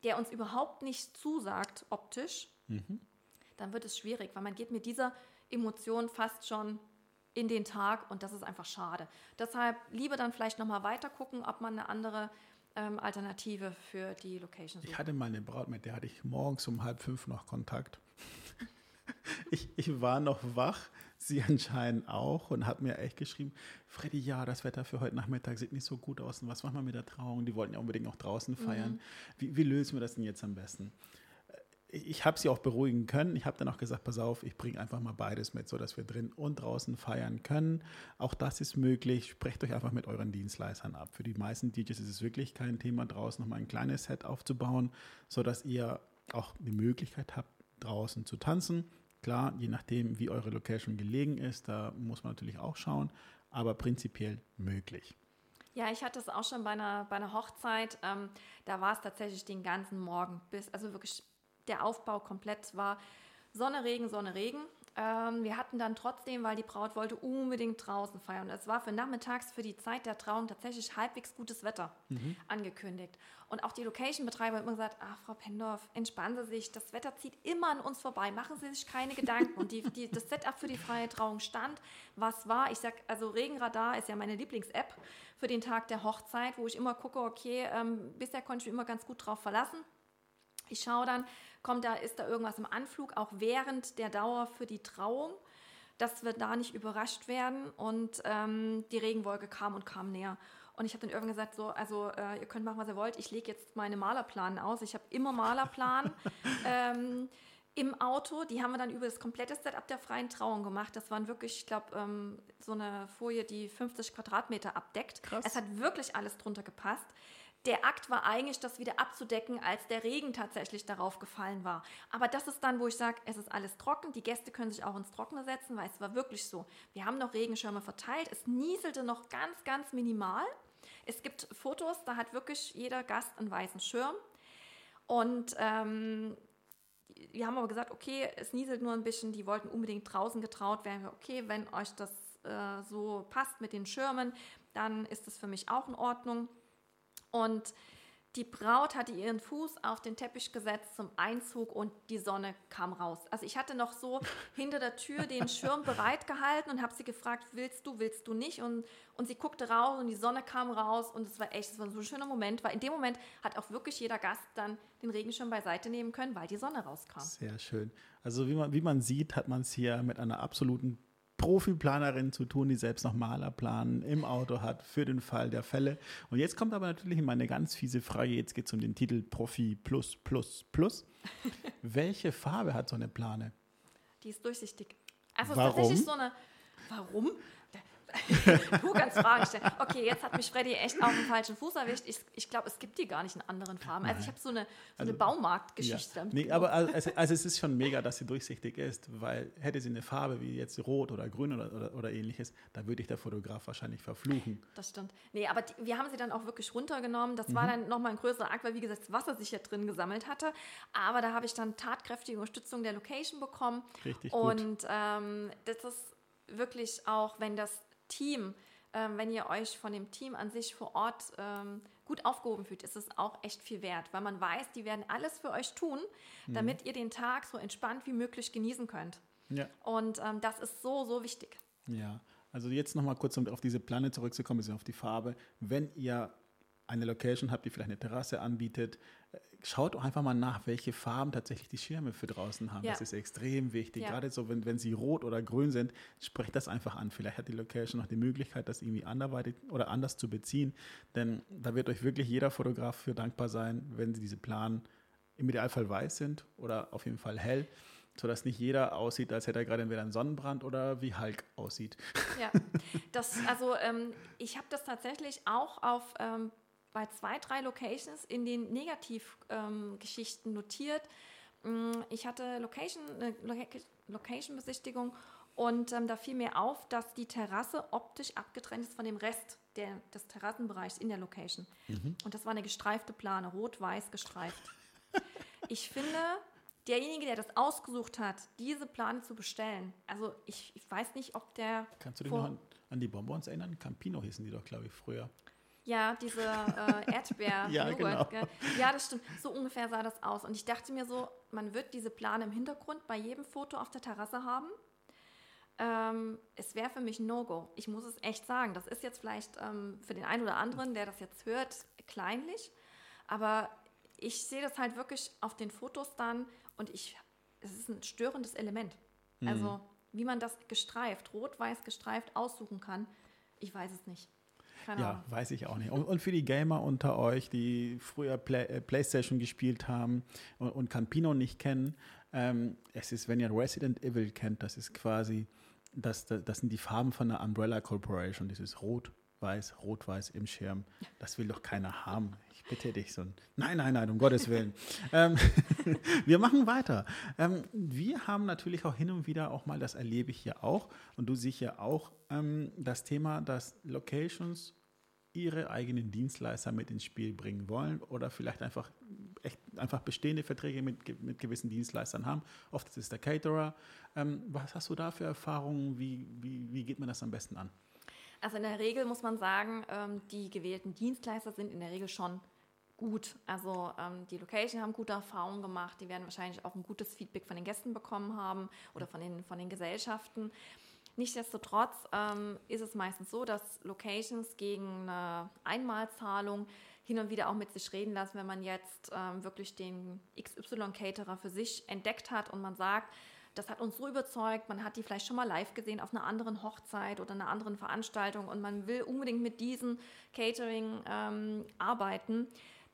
der uns überhaupt nicht zusagt optisch, mhm. dann wird es schwierig, weil man geht mit dieser Emotion fast schon in den Tag und das ist einfach schade. Deshalb lieber dann vielleicht nochmal weiter gucken, ob man eine andere ähm, Alternative für die Location sucht. Ich hatte mal eine Braut, mit der hatte ich morgens um halb fünf noch Kontakt. ich, ich war noch wach, sie anscheinend auch und hat mir echt geschrieben, Freddy, ja, das Wetter für heute Nachmittag sieht nicht so gut aus und was machen wir mit der Trauung? Die wollten ja unbedingt auch draußen feiern. Mhm. Wie, wie, lösen wir das denn jetzt am besten? Äh, ich habe sie auch beruhigen können. Ich habe dann auch gesagt, pass auf, ich bringe einfach mal beides mit, sodass wir drin und draußen feiern können. Auch das ist möglich. Sprecht euch einfach mit euren Dienstleistern ab. Für die meisten DJs ist es wirklich kein Thema, draußen nochmal ein kleines Set aufzubauen, sodass ihr auch die Möglichkeit habt, draußen zu tanzen Klar, je nachdem, wie eure Location gelegen ist, da muss man natürlich auch schauen, aber prinzipiell möglich. Ja, ich hatte es auch schon bei einer, bei einer Hochzeit. Ähm, da war es tatsächlich den ganzen Morgen bis, also wirklich der Aufbau komplett war Sonne, Regen, Sonne, Regen. Ähm, wir hatten dann trotzdem, weil die Braut wollte unbedingt draußen feiern. Es war für nachmittags, für die Zeit der Trauung tatsächlich halbwegs gutes Wetter mhm. angekündigt. Und auch die Location-Betreiber haben immer gesagt, ach Frau Pendorf, entspannen Sie sich, das Wetter zieht immer an uns vorbei, machen Sie sich keine Gedanken. Und die, die, das Setup für die freie Trauung stand, was war. Ich sag, also Regenradar ist ja meine Lieblings-App für den Tag der Hochzeit, wo ich immer gucke, okay, ähm, bisher konnte ich mich immer ganz gut drauf verlassen. Ich schaue dann, kommt da, ist da irgendwas im Anflug, auch während der Dauer für die Trauung, dass wir da nicht überrascht werden. Und ähm, die Regenwolke kam und kam näher. Und ich habe dann irgendwann gesagt, so, also äh, ihr könnt machen, was ihr wollt. Ich lege jetzt meine Malerplan aus. Ich habe immer Malerplan. ähm, im Auto. Die haben wir dann über das komplette Setup der freien Trauung gemacht. Das waren wirklich, ich glaube, ähm, so eine Folie, die 50 Quadratmeter abdeckt. Krass. Es hat wirklich alles drunter gepasst der Akt war eigentlich, das wieder abzudecken, als der Regen tatsächlich darauf gefallen war. Aber das ist dann, wo ich sage, es ist alles trocken, die Gäste können sich auch ins Trockene setzen, weil es war wirklich so. Wir haben noch Regenschirme verteilt, es nieselte noch ganz, ganz minimal. Es gibt Fotos, da hat wirklich jeder Gast einen weißen Schirm. Und ähm, wir haben aber gesagt, okay, es nieselt nur ein bisschen, die wollten unbedingt draußen getraut werden. Okay, wenn euch das äh, so passt mit den Schirmen, dann ist das für mich auch in Ordnung. Und die Braut hatte ihren Fuß auf den Teppich gesetzt zum Einzug und die Sonne kam raus. Also ich hatte noch so hinter der Tür den Schirm bereit gehalten und habe sie gefragt, willst du, willst du nicht? Und, und sie guckte raus und die Sonne kam raus und es war echt, es war so ein schöner Moment, weil in dem Moment hat auch wirklich jeder Gast dann den Regenschirm beiseite nehmen können, weil die Sonne rauskam. Sehr schön. Also wie man, wie man sieht, hat man es hier mit einer absoluten Profiplanerin zu tun, die selbst noch Malerplan im Auto hat für den Fall der Fälle. Und jetzt kommt aber natürlich immer eine ganz fiese Frage. Jetzt geht es um den Titel Profi Plus Plus Plus. Welche Farbe hat so eine Plane? Die ist durchsichtig. Also Warum? ist tatsächlich so eine. Warum? du kannst Fragen stellen. Okay, jetzt hat mich Freddy echt auf den falschen Fuß erwischt. Ich, ich glaube, es gibt die gar nicht in anderen Farben. Also ich habe so eine, so Also, eine Baumarktgeschichte Ja. Nee, aber also, also es ist schon mega, dass sie durchsichtig ist, weil hätte sie eine Farbe wie jetzt rot oder grün oder, oder, oder ähnliches, da würde ich der Fotograf wahrscheinlich verfluchen. Das stimmt. Nee, aber die, wir haben sie dann auch wirklich runtergenommen. Das Mhm. war dann nochmal ein größerer Akt, weil wie gesagt, das Wasser sich ja drin gesammelt hatte. Aber da habe ich dann tatkräftige Unterstützung der Location bekommen. Richtig gut. Und ähm, das ist wirklich auch, wenn das Team, ähm, wenn ihr euch von dem Team an sich vor Ort ähm, gut aufgehoben fühlt, ist es auch echt viel wert, weil man weiß, die werden alles für euch tun, Mhm. damit ihr den Tag so entspannt wie möglich genießen könnt. Ja. Und ähm, das ist so, so wichtig. Ja, also jetzt nochmal kurz, um auf diese Plane zurückzukommen, bisschen auf die Farbe. Wenn ihr eine Location habt, die vielleicht eine Terrasse anbietet, schaut doch einfach mal nach, welche Farben tatsächlich die Schirme für draußen haben. Ja. Das ist extrem wichtig. Ja. Gerade so, wenn, wenn sie rot oder grün sind, sprecht das einfach an. Vielleicht hat die Location noch die Möglichkeit, das irgendwie anderweitig oder anders zu beziehen. Denn da wird euch wirklich jeder Fotograf für dankbar sein, wenn sie diese Planen im Idealfall weiß sind oder auf jeden Fall hell, sodass nicht jeder aussieht, als hätte er gerade entweder einen Sonnenbrand oder wie Hulk aussieht. Ja, das, also ähm, ich habe das tatsächlich auch auf ähm, bei zwei, drei Locations in den Negativgeschichten ähm, notiert. Mm, Ich hatte Location, eine Loca- Location-Besichtigung und ähm, da fiel mir auf, dass die Terrasse optisch abgetrennt ist von dem Rest der, des Terrassenbereichs in der Location. Und das war eine gestreifte Plane, rot-weiß gestreift. Ich finde, derjenige, der das ausgesucht hat, diese Plane zu bestellen, also ich, ich weiß nicht, ob der. Kannst du dich noch an, an die Bonbons erinnern? Campino hießen die doch, glaube ich, früher. Ja, diese äh, erdbeer Ja, genau. Ja, das stimmt. So ungefähr sah das aus. Und ich dachte mir so, man wird diese Plane im Hintergrund bei jedem Foto auf der Terrasse haben. Ähm, es wäre für mich No-Go. Ich muss es echt sagen. Das ist jetzt vielleicht ähm, für den einen oder anderen, der das jetzt hört, kleinlich. Aber ich sehe das halt wirklich auf den Fotos dann und ich, es ist ein störendes Element. Mhm. Also, wie man das gestreift, rot-weiß gestreift aussuchen kann, ich weiß es nicht. Keine Ja, Ahnung. weiß ich auch nicht. Und, und für die Gamer unter euch, die früher Play, äh, PlayStation gespielt haben und, und Campino nicht kennen, ähm, es ist, wenn ihr Resident Evil kennt, das ist quasi, das, das, das sind die Farben von der Umbrella Corporation. Dieses Rot, Weiß, Rot-Weiß im Schirm. Das will doch keiner haben. Ich bitte dich so. ein- Nein, nein, nein, um Gottes Willen. ähm, wir machen weiter. Ähm, wir haben natürlich auch hin und wieder auch mal, das erlebe ich hier auch und du sicher auch, ähm, das Thema, dass Locations ihre eigenen Dienstleister mit ins Spiel bringen wollen oder vielleicht einfach, echt, einfach bestehende Verträge mit, mit gewissen Dienstleistern haben. Oft ist es der Caterer. Ähm, was hast du da für Erfahrungen? Wie, wie, wie geht man das am besten an? Also in der Regel muss man sagen, ähm, die gewählten Dienstleister sind in der Regel schon gut. Also ähm, die Location haben gute Erfahrungen gemacht, die werden wahrscheinlich auch ein gutes Feedback von den Gästen bekommen haben oder von den, von den Gesellschaften. Nichtsdestotrotz ähm, ist es meistens so, dass Locations gegen eine Einmalzahlung hin und wieder auch mit sich reden lassen, wenn man jetzt ähm, wirklich den XY-Caterer für sich entdeckt hat und man sagt, das hat uns so überzeugt, man hat die vielleicht schon mal live gesehen auf einer anderen Hochzeit oder einer anderen Veranstaltung und man will unbedingt mit diesem Catering ähm, arbeiten,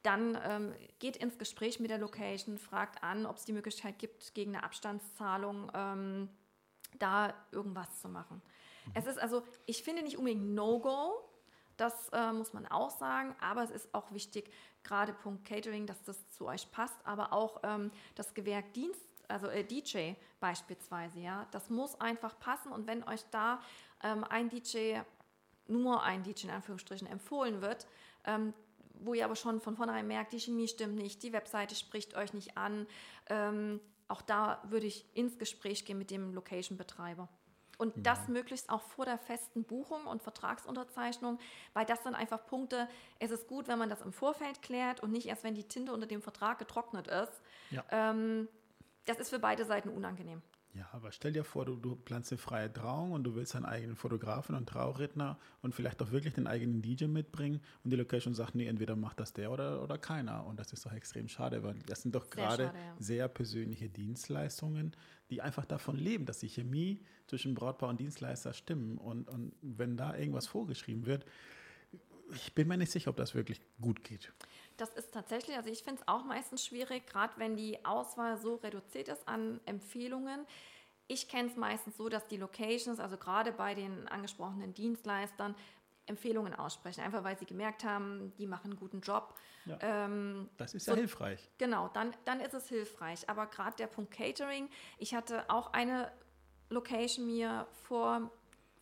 dann ähm, geht ins Gespräch mit der Location, fragt an, ob es die Möglichkeit gibt, gegen eine Abstandszahlung ähm, da irgendwas zu machen. Es ist also, ich finde nicht unbedingt No-Go, das äh, muss man auch sagen, aber es ist auch wichtig, gerade Punkt Catering, dass das zu euch passt, aber auch ähm, das Gewerk Dienst, also äh, DJ beispielsweise, ja, das muss einfach passen und wenn euch da ähm, ein DJ, nur ein DJ in Anführungsstrichen empfohlen wird, ähm, wo ihr aber schon von vornherein merkt, die Chemie stimmt nicht, die Webseite spricht euch nicht an, ähm, auch da würde ich ins Gespräch gehen mit dem Location-Betreiber. Und das möglichst auch vor der festen Buchung und Vertragsunterzeichnung, weil das sind einfach Punkte, es ist gut, wenn man das im Vorfeld klärt und nicht erst, wenn die Tinte unter dem Vertrag getrocknet ist. Ja. Ähm, das ist für beide Seiten unangenehm. Ja, aber stell dir vor, du, du planst eine freie Trauung und du willst einen eigenen Fotografen und Trauredner und vielleicht auch wirklich den eigenen DJ mitbringen und die Location sagt, nee, entweder macht das der oder, oder keiner. Und das ist doch extrem schade, weil das sind doch Sehr gerade schade, ja. sehr persönliche Dienstleistungen, die einfach davon leben, dass die Chemie zwischen Brautpaar und Dienstleister stimmen. Und, und wenn da irgendwas vorgeschrieben wird, ich bin mir nicht sicher, ob das wirklich gut geht. Das ist tatsächlich, also ich finde es auch meistens schwierig, gerade wenn die Auswahl so reduziert ist an Empfehlungen. ich kenne es meistens so, dass die Locations, also gerade bei den angesprochenen Dienstleistern, Empfehlungen aussprechen, einfach weil sie gemerkt haben, die machen einen guten Job. Ja. Ähm, das ist ja so, hilfreich. Genau, dann, dann ist es hilfreich. Aber gerade der Punkt Catering, ich hatte auch eine Location mir vor,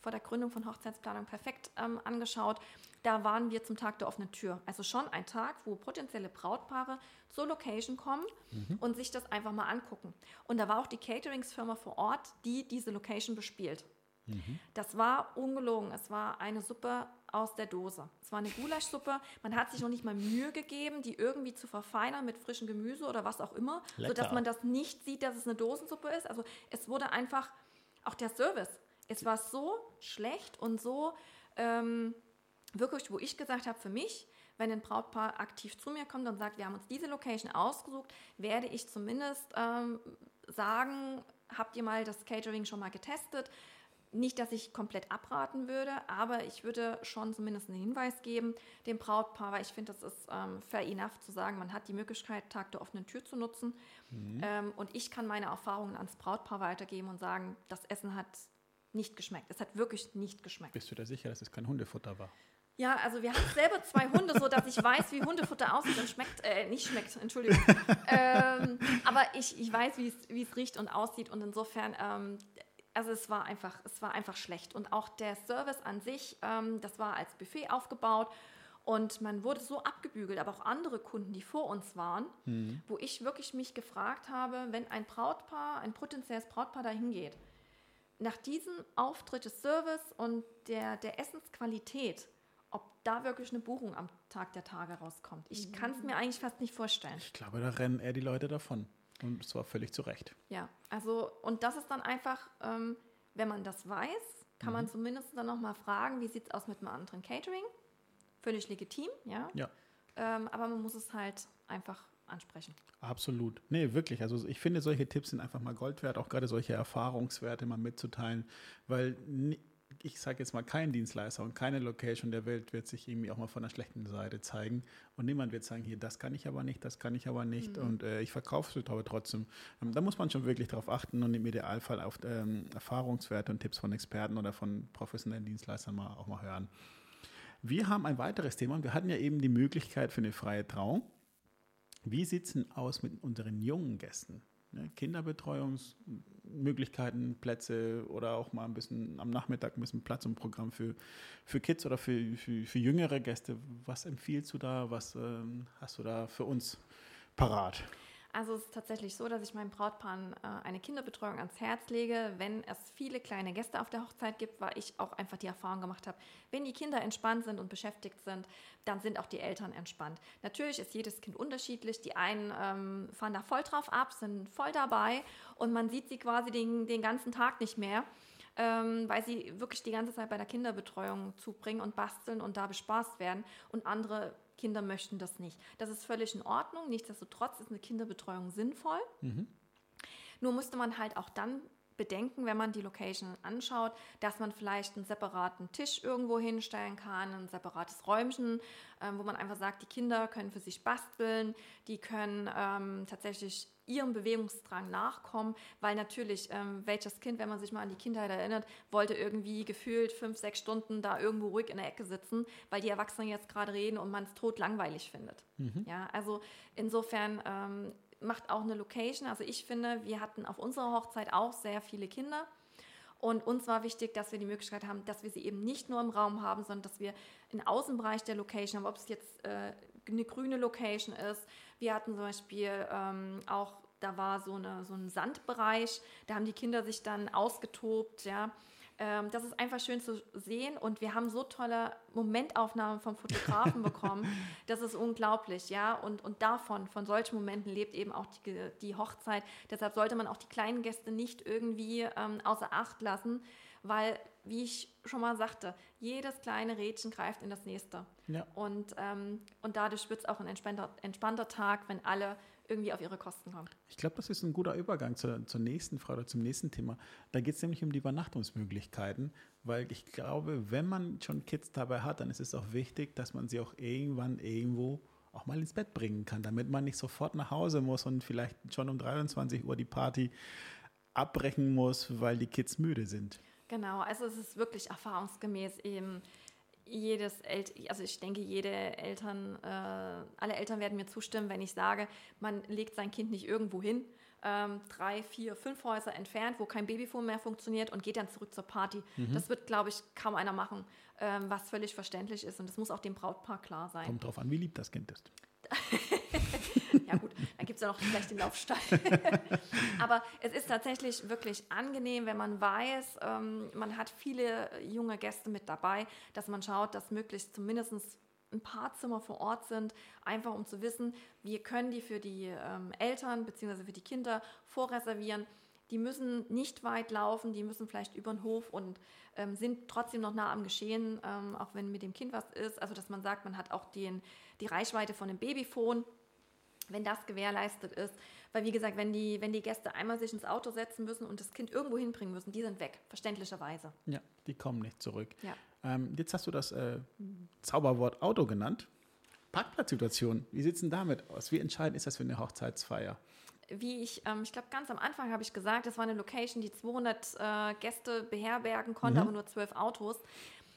vor der Gründung von Hochzeitsplanung perfekt ähm, angeschaut. Da waren wir zum Tag der offenen Tür. Also schon ein Tag, wo potenzielle Brautpaare zur Location kommen mhm. und sich das einfach mal angucken. Und da war auch die Cateringsfirma vor Ort, die diese Location bespielt. Mhm. Das war ungelogen. Es war eine Suppe aus der Dose. Es war eine Gulaschsuppe. Man hat sich noch nicht mal Mühe gegeben, die irgendwie zu verfeinern mit frischem Gemüse oder was auch immer, Lecker. sodass man das nicht sieht, dass es eine Dosensuppe ist. Also es wurde einfach, auch der Service, es war so schlecht und so ähm, wirklich, wo ich gesagt habe, für mich, wenn ein Brautpaar aktiv zu mir kommt und sagt, wir haben uns diese Location ausgesucht, werde ich zumindest ähm, sagen, habt ihr mal das Catering schon mal getestet? Nicht, dass ich komplett abraten würde, aber ich würde schon zumindest einen Hinweis geben dem Brautpaar, weil ich finde, das ist ähm, fair enough zu sagen, man hat die Möglichkeit, Tag der offenen Tür zu nutzen. Mhm. Ähm, und ich kann meine Erfahrungen ans Brautpaar weitergeben und sagen, das Essen hat nicht geschmeckt. Es hat wirklich nicht geschmeckt. Bist du da sicher, dass es kein Hundefutter war? Ja, also wir haben selber zwei Hunde, so dass ich weiß, wie Hundefutter aussieht und schmeckt, äh, nicht schmeckt, Entschuldigung. ähm, aber ich, ich weiß, wie es riecht und aussieht und insofern, ähm, also es war einfach, es war einfach schlecht. Und auch der Service an sich, ähm, das war als Buffet aufgebaut und man wurde so abgebügelt, aber auch andere Kunden, die vor uns waren, mhm. wo ich wirklich mich gefragt habe, wenn ein Brautpaar, ein potenzielles Brautpaar dahin geht, nach diesem Auftritt des Service und der, der Essensqualität, ob da wirklich eine Buchung am Tag der Tage rauskommt. Ich mhm. kann es mir eigentlich fast nicht vorstellen. Ich glaube, da rennen eher die Leute davon. Und zwar völlig zu Recht. Ja, also und das ist dann einfach, ähm, wenn man das weiß, kann mhm. man zumindest dann nochmal fragen, wie sieht es aus mit einem anderen Catering? Völlig legitim, ja. Ja. Ähm, aber man muss es halt einfach ansprechen. Absolut. Nee, wirklich. Also ich finde, solche Tipps sind einfach mal Gold wert, auch gerade solche Erfahrungswerte mal mitzuteilen, weil ich sage jetzt mal, kein Dienstleister und keine Location der Welt wird sich irgendwie auch mal von der schlechten Seite zeigen. Und niemand wird sagen, hier, das kann ich aber nicht, das kann ich aber nicht. Mhm. Und äh, ich verkaufe es aber trotzdem. Ähm, da muss man schon wirklich drauf achten und im Idealfall auf ähm, Erfahrungswerte und Tipps von Experten oder von professionellen Dienstleistern mal, auch mal hören. Wir haben ein weiteres Thema. Wir hatten ja eben die Möglichkeit für eine freie Trauung. Wie sieht es denn aus mit unseren jungen Gästen? Ne, Kinderbetreuungsmöglichkeiten, Plätze oder auch mal ein bisschen am Nachmittag ein bisschen Platz im Programm für, für Kids oder für, für, für jüngere Gäste. Was empfiehlst du da? Was ähm, hast du da für uns parat? Also es ist tatsächlich so, dass ich meinem Brautpaar äh, eine Kinderbetreuung ans Herz lege. Wenn es viele kleine Gäste auf der Hochzeit gibt, weil ich auch einfach die Erfahrung gemacht habe, wenn die Kinder entspannt sind und beschäftigt sind, dann sind auch die Eltern entspannt. Natürlich ist jedes Kind unterschiedlich. Die einen ähm, fahren da voll drauf ab, sind voll dabei und man sieht sie quasi den, den ganzen Tag nicht mehr. Ähm, weil sie wirklich die ganze Zeit bei der Kinderbetreuung zubringen und basteln und da bespaßt werden. Und andere Kinder möchten das nicht. Das ist völlig in Ordnung. Nichtsdestotrotz ist eine Kinderbetreuung sinnvoll. Mhm. Nur musste man halt auch dann bedenken, wenn man die Location anschaut, dass man vielleicht einen separaten Tisch irgendwo hinstellen kann, ein separates Räumchen, ähm, wo man einfach sagt, die Kinder können für sich basteln, die können ähm, tatsächlich ihrem Bewegungsdrang nachkommen, weil natürlich, ähm, welches Kind, wenn man sich mal an die Kindheit erinnert, wollte irgendwie gefühlt fünf, sechs Stunden da irgendwo ruhig in der Ecke sitzen, weil die Erwachsenen jetzt gerade reden und man es tot langweilig findet. Mhm. Ja, also insofern ähm, macht auch eine Location. Also ich finde, wir hatten auf unserer Hochzeit auch sehr viele Kinder. Und uns war wichtig, dass wir die Möglichkeit haben, dass wir sie eben nicht nur im Raum haben, sondern dass wir einen Außenbereich der Location haben, ob es jetzt äh, eine grüne Location ist. Wir hatten zum Beispiel ähm, auch, da war so, eine, so ein Sandbereich, da haben die Kinder sich dann ausgetobt, ja. Ähm, das ist einfach schön zu sehen und wir haben so tolle Momentaufnahmen vom Fotografen bekommen. Das ist unglaublich, ja. Und, und davon, von solchen Momenten lebt eben auch die, die Hochzeit. Deshalb sollte man auch die kleinen Gäste nicht irgendwie ähm, außer Acht lassen, weil, wie ich schon mal sagte, jedes kleine Rädchen greift in das nächste. Ja. Und, ähm, und dadurch wird es auch ein entspannter, entspannter Tag, wenn alle irgendwie auf ihre Kosten kommt. Ich glaube, das ist ein guter Übergang zur, zur nächsten Frage oder zum nächsten Thema. Da geht es nämlich um die Übernachtungsmöglichkeiten, weil ich glaube, wenn man schon Kids dabei hat, dann ist es auch wichtig, dass man sie auch irgendwann irgendwo auch mal ins Bett bringen kann, damit man nicht sofort nach Hause muss und vielleicht schon um 23 Uhr die Party abbrechen muss, weil die Kids müde sind. Genau, also es ist wirklich erfahrungsgemäß eben jedes El also ich denke, jede Eltern, äh, alle Eltern werden mir zustimmen, wenn ich sage, man legt sein Kind nicht irgendwo hin, ähm, drei, vier, fünf Häuser entfernt, wo kein Babyphone mehr funktioniert und geht dann zurück zur Party. Mhm. Das wird, glaube ich, kaum einer machen, ähm, was völlig verständlich ist und das muss auch dem Brautpaar klar sein. Kommt drauf an, wie lieb das Kind ist. ja gut, gibt es ja noch vielleicht den Laufstall. Aber es ist tatsächlich wirklich angenehm, wenn man weiß, ähm, man hat viele junge Gäste mit dabei, dass man schaut, dass möglichst zumindest ein paar Zimmer vor Ort sind, einfach um zu wissen, wir können die für die ähm, Eltern bzw. für die Kinder vorreservieren. Die müssen nicht weit laufen, die müssen vielleicht über den Hof und ähm, sind trotzdem noch nah am Geschehen, ähm, auch wenn mit dem Kind was ist. Also dass man sagt, man hat auch den, die Reichweite von dem Babyphone wenn das gewährleistet ist. Weil wie gesagt, wenn die, wenn die Gäste einmal sich ins Auto setzen müssen und das Kind irgendwo hinbringen müssen, die sind weg, verständlicherweise. Ja, die kommen nicht zurück. Ja. Ähm, jetzt hast du das äh, Zauberwort Auto genannt. Parkplatzsituation, wie sieht es denn damit aus? Wie entscheidend ist das für eine Hochzeitsfeier? Wie ich, ähm, ich glaube, ganz am Anfang habe ich gesagt, das war eine Location, die 200 äh, Gäste beherbergen konnte, mhm. aber nur 12 Autos.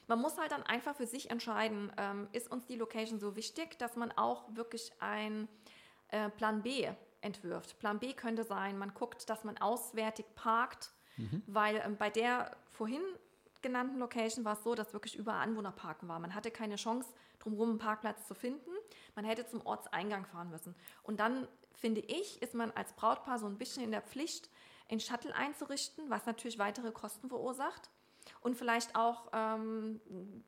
Man muss halt dann einfach für sich entscheiden, ähm, ist uns die Location so wichtig, dass man auch wirklich ein äh, Plan B entwirft. Plan B könnte sein, man guckt, dass man auswärtig parkt, mhm. weil ähm, bei der vorhin genannten Location war es so, dass wirklich überall Anwohnerparken war. Man hatte keine Chance, drumherum einen Parkplatz zu finden. Man hätte zum Ortseingang fahren müssen. Und dann, finde ich, ist man als Brautpaar so ein bisschen in der Pflicht, einen Shuttle einzurichten, was natürlich weitere Kosten verursacht und vielleicht auch ähm,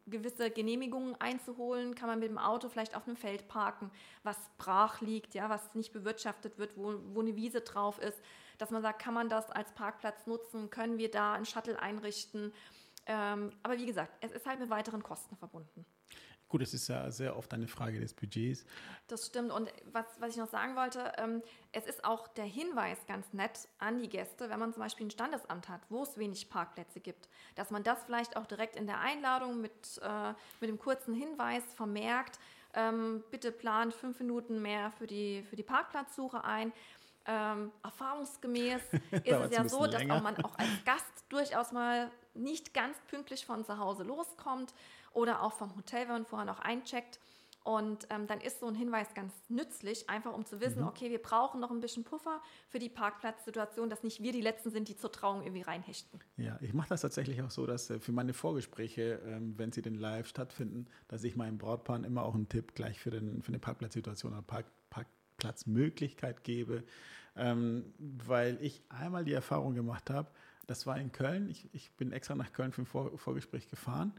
gewisse Genehmigungen einzuholen. Kann man mit dem Auto vielleicht auf einem Feld parken, was brach liegt, ja, was nicht bewirtschaftet wird, wo, wo eine Wiese drauf ist. Dass man sagt, kann man das als Parkplatz nutzen? Können wir da einen Shuttle einrichten? Ähm, aber wie gesagt, es ist halt mit weiteren Kosten verbunden. Gut, es ist ja sehr oft eine Frage des Budgets. Das stimmt. Und was, was ich noch sagen wollte, ähm, es ist auch der Hinweis ganz nett an die Gäste, wenn man zum Beispiel ein Standesamt hat, wo es wenig Parkplätze gibt, dass man das vielleicht auch direkt in der Einladung mit, äh, mit dem kurzen Hinweis vermerkt, ähm, bitte plant fünf Minuten mehr für die, für die Parkplatzsuche ein. Ähm, erfahrungsgemäß ist es ja so, dass auch man auch als Gast durchaus mal nicht ganz pünktlich von zu Hause loskommt oder auch vom Hotel, wenn man vorher noch eincheckt. Und ähm, dann ist so ein Hinweis ganz nützlich, einfach um zu wissen, mhm. okay, wir brauchen noch ein bisschen Puffer für die Parkplatzsituation, dass nicht wir die Letzten sind, die zur Trauung irgendwie reinhechten. Ja, ich mache das tatsächlich auch so, dass äh, für meine Vorgespräche, ähm, wenn sie denn live stattfinden, dass ich meinem Brautpaar immer auch einen Tipp gleich für, den, für eine Parkplatzsituation oder Park, Parkplatzmöglichkeit gebe, ähm, weil ich einmal die Erfahrung gemacht habe, das war in Köln, ich, ich bin extra nach Köln für ein Vor Vorgespräch gefahren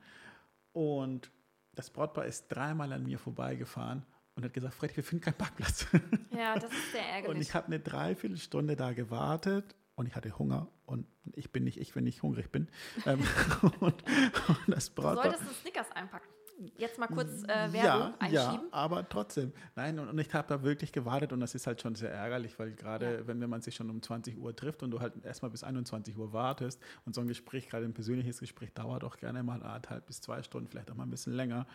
und das Brautpaar ist dreimal an mir vorbeigefahren und hat gesagt, Freddy, wir finden keinen Parkplatz. Ja, das ist sehr ärgerlich. Und ich habe eine Dreiviertelstunde da gewartet und ich hatte Hunger und ich bin nicht ich, wenn ich hungrig bin. Ähm, und, und, das Brautpaar, du solltest einen Snickers einpacken jetzt mal kurz äh, Werbung ja, einschieben. Ja, aber trotzdem. Nein, und, und ich habe da wirklich gewartet und das ist halt schon sehr ärgerlich, weil gerade ja. wenn, wenn man sich schon um 20 Uhr trifft und du halt erstmal bis 21 Uhr wartest und so ein Gespräch, gerade ein persönliches Gespräch, dauert auch gerne mal anderthalb bis zwei Stunden, vielleicht auch mal ein bisschen länger.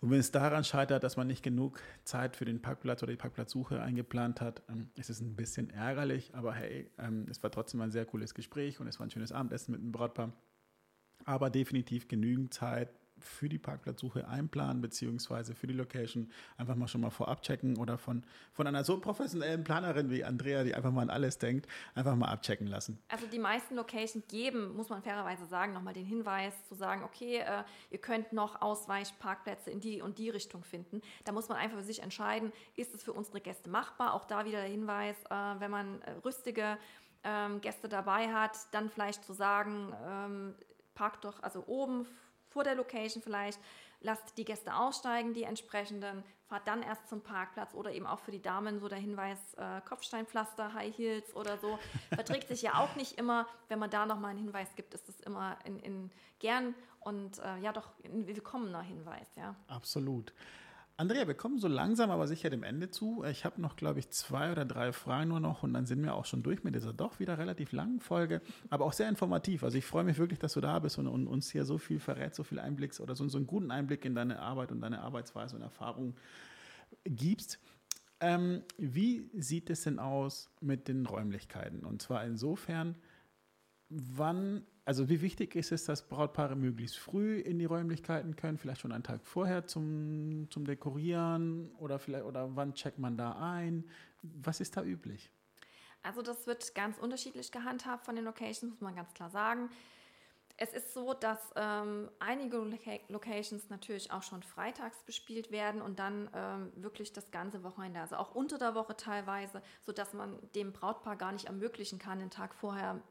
Und wenn es daran scheitert, dass man nicht genug Zeit für den Parkplatz oder die Parkplatzsuche eingeplant hat, ähm, ist es ein bisschen ärgerlich. Aber hey, ähm, es war trotzdem ein sehr cooles Gespräch und es war ein schönes Abendessen mit dem Brautpaar. Aber definitiv genügend Zeit für die Parkplatzsuche einplanen, beziehungsweise für die Location einfach mal schon mal vorab checken oder von, von einer so professionellen Planerin wie Andrea, die einfach mal an alles denkt, einfach mal abchecken lassen. Also die meisten Locations geben, muss man fairerweise sagen, nochmal den Hinweis zu sagen, okay, äh, ihr könnt noch Ausweichparkplätze in die und die Richtung finden. Da muss man einfach für sich entscheiden, ist es für unsere Gäste machbar? Auch da wieder der Hinweis, äh, wenn man äh, rüstige ähm, Gäste dabei hat, dann vielleicht zu sagen, ähm, parkt doch also oben vor der Location vielleicht, lasst die Gäste aussteigen, die entsprechenden, fahrt dann erst zum Parkplatz oder eben auch für die Damen so der Hinweis äh, Kopfsteinpflaster, High Heels oder so. Verträgt sich ja auch nicht immer. Wenn man da nochmal einen Hinweis gibt, ist es immer in, in gern und äh, ja doch ein willkommener Hinweis, ja. Absolut. Andrea, wir kommen so langsam aber sicher dem Ende zu. Ich habe noch, glaube ich, zwei oder drei Fragen nur noch und dann sind wir auch schon durch mit dieser doch wieder relativ langen Folge, aber auch sehr informativ. Also ich freue mich wirklich, dass du da bist und, und uns hier so viel verrät, so viel Einblick oder so, so einen guten Einblick in deine Arbeit und deine Arbeitsweise und Erfahrung gibst. Ähm, wie sieht es denn aus mit den Räumlichkeiten? Und zwar insofern, wann, also wie wichtig ist es, dass Brautpaare möglichst früh in die Räumlichkeiten können, vielleicht schon einen Tag vorher zum, zum Dekorieren oder vielleicht oder wann checkt man da ein? Was ist da üblich? Also das wird ganz unterschiedlich gehandhabt von den Locations, muss man ganz klar sagen. Es ist so, dass ähm, einige Loca Locations natürlich auch schon freitags bespielt werden und dann ähm, wirklich das ganze Wochenende, also auch unter der Woche teilweise, sodass man dem Brautpaar gar nicht ermöglichen kann, den Tag vorher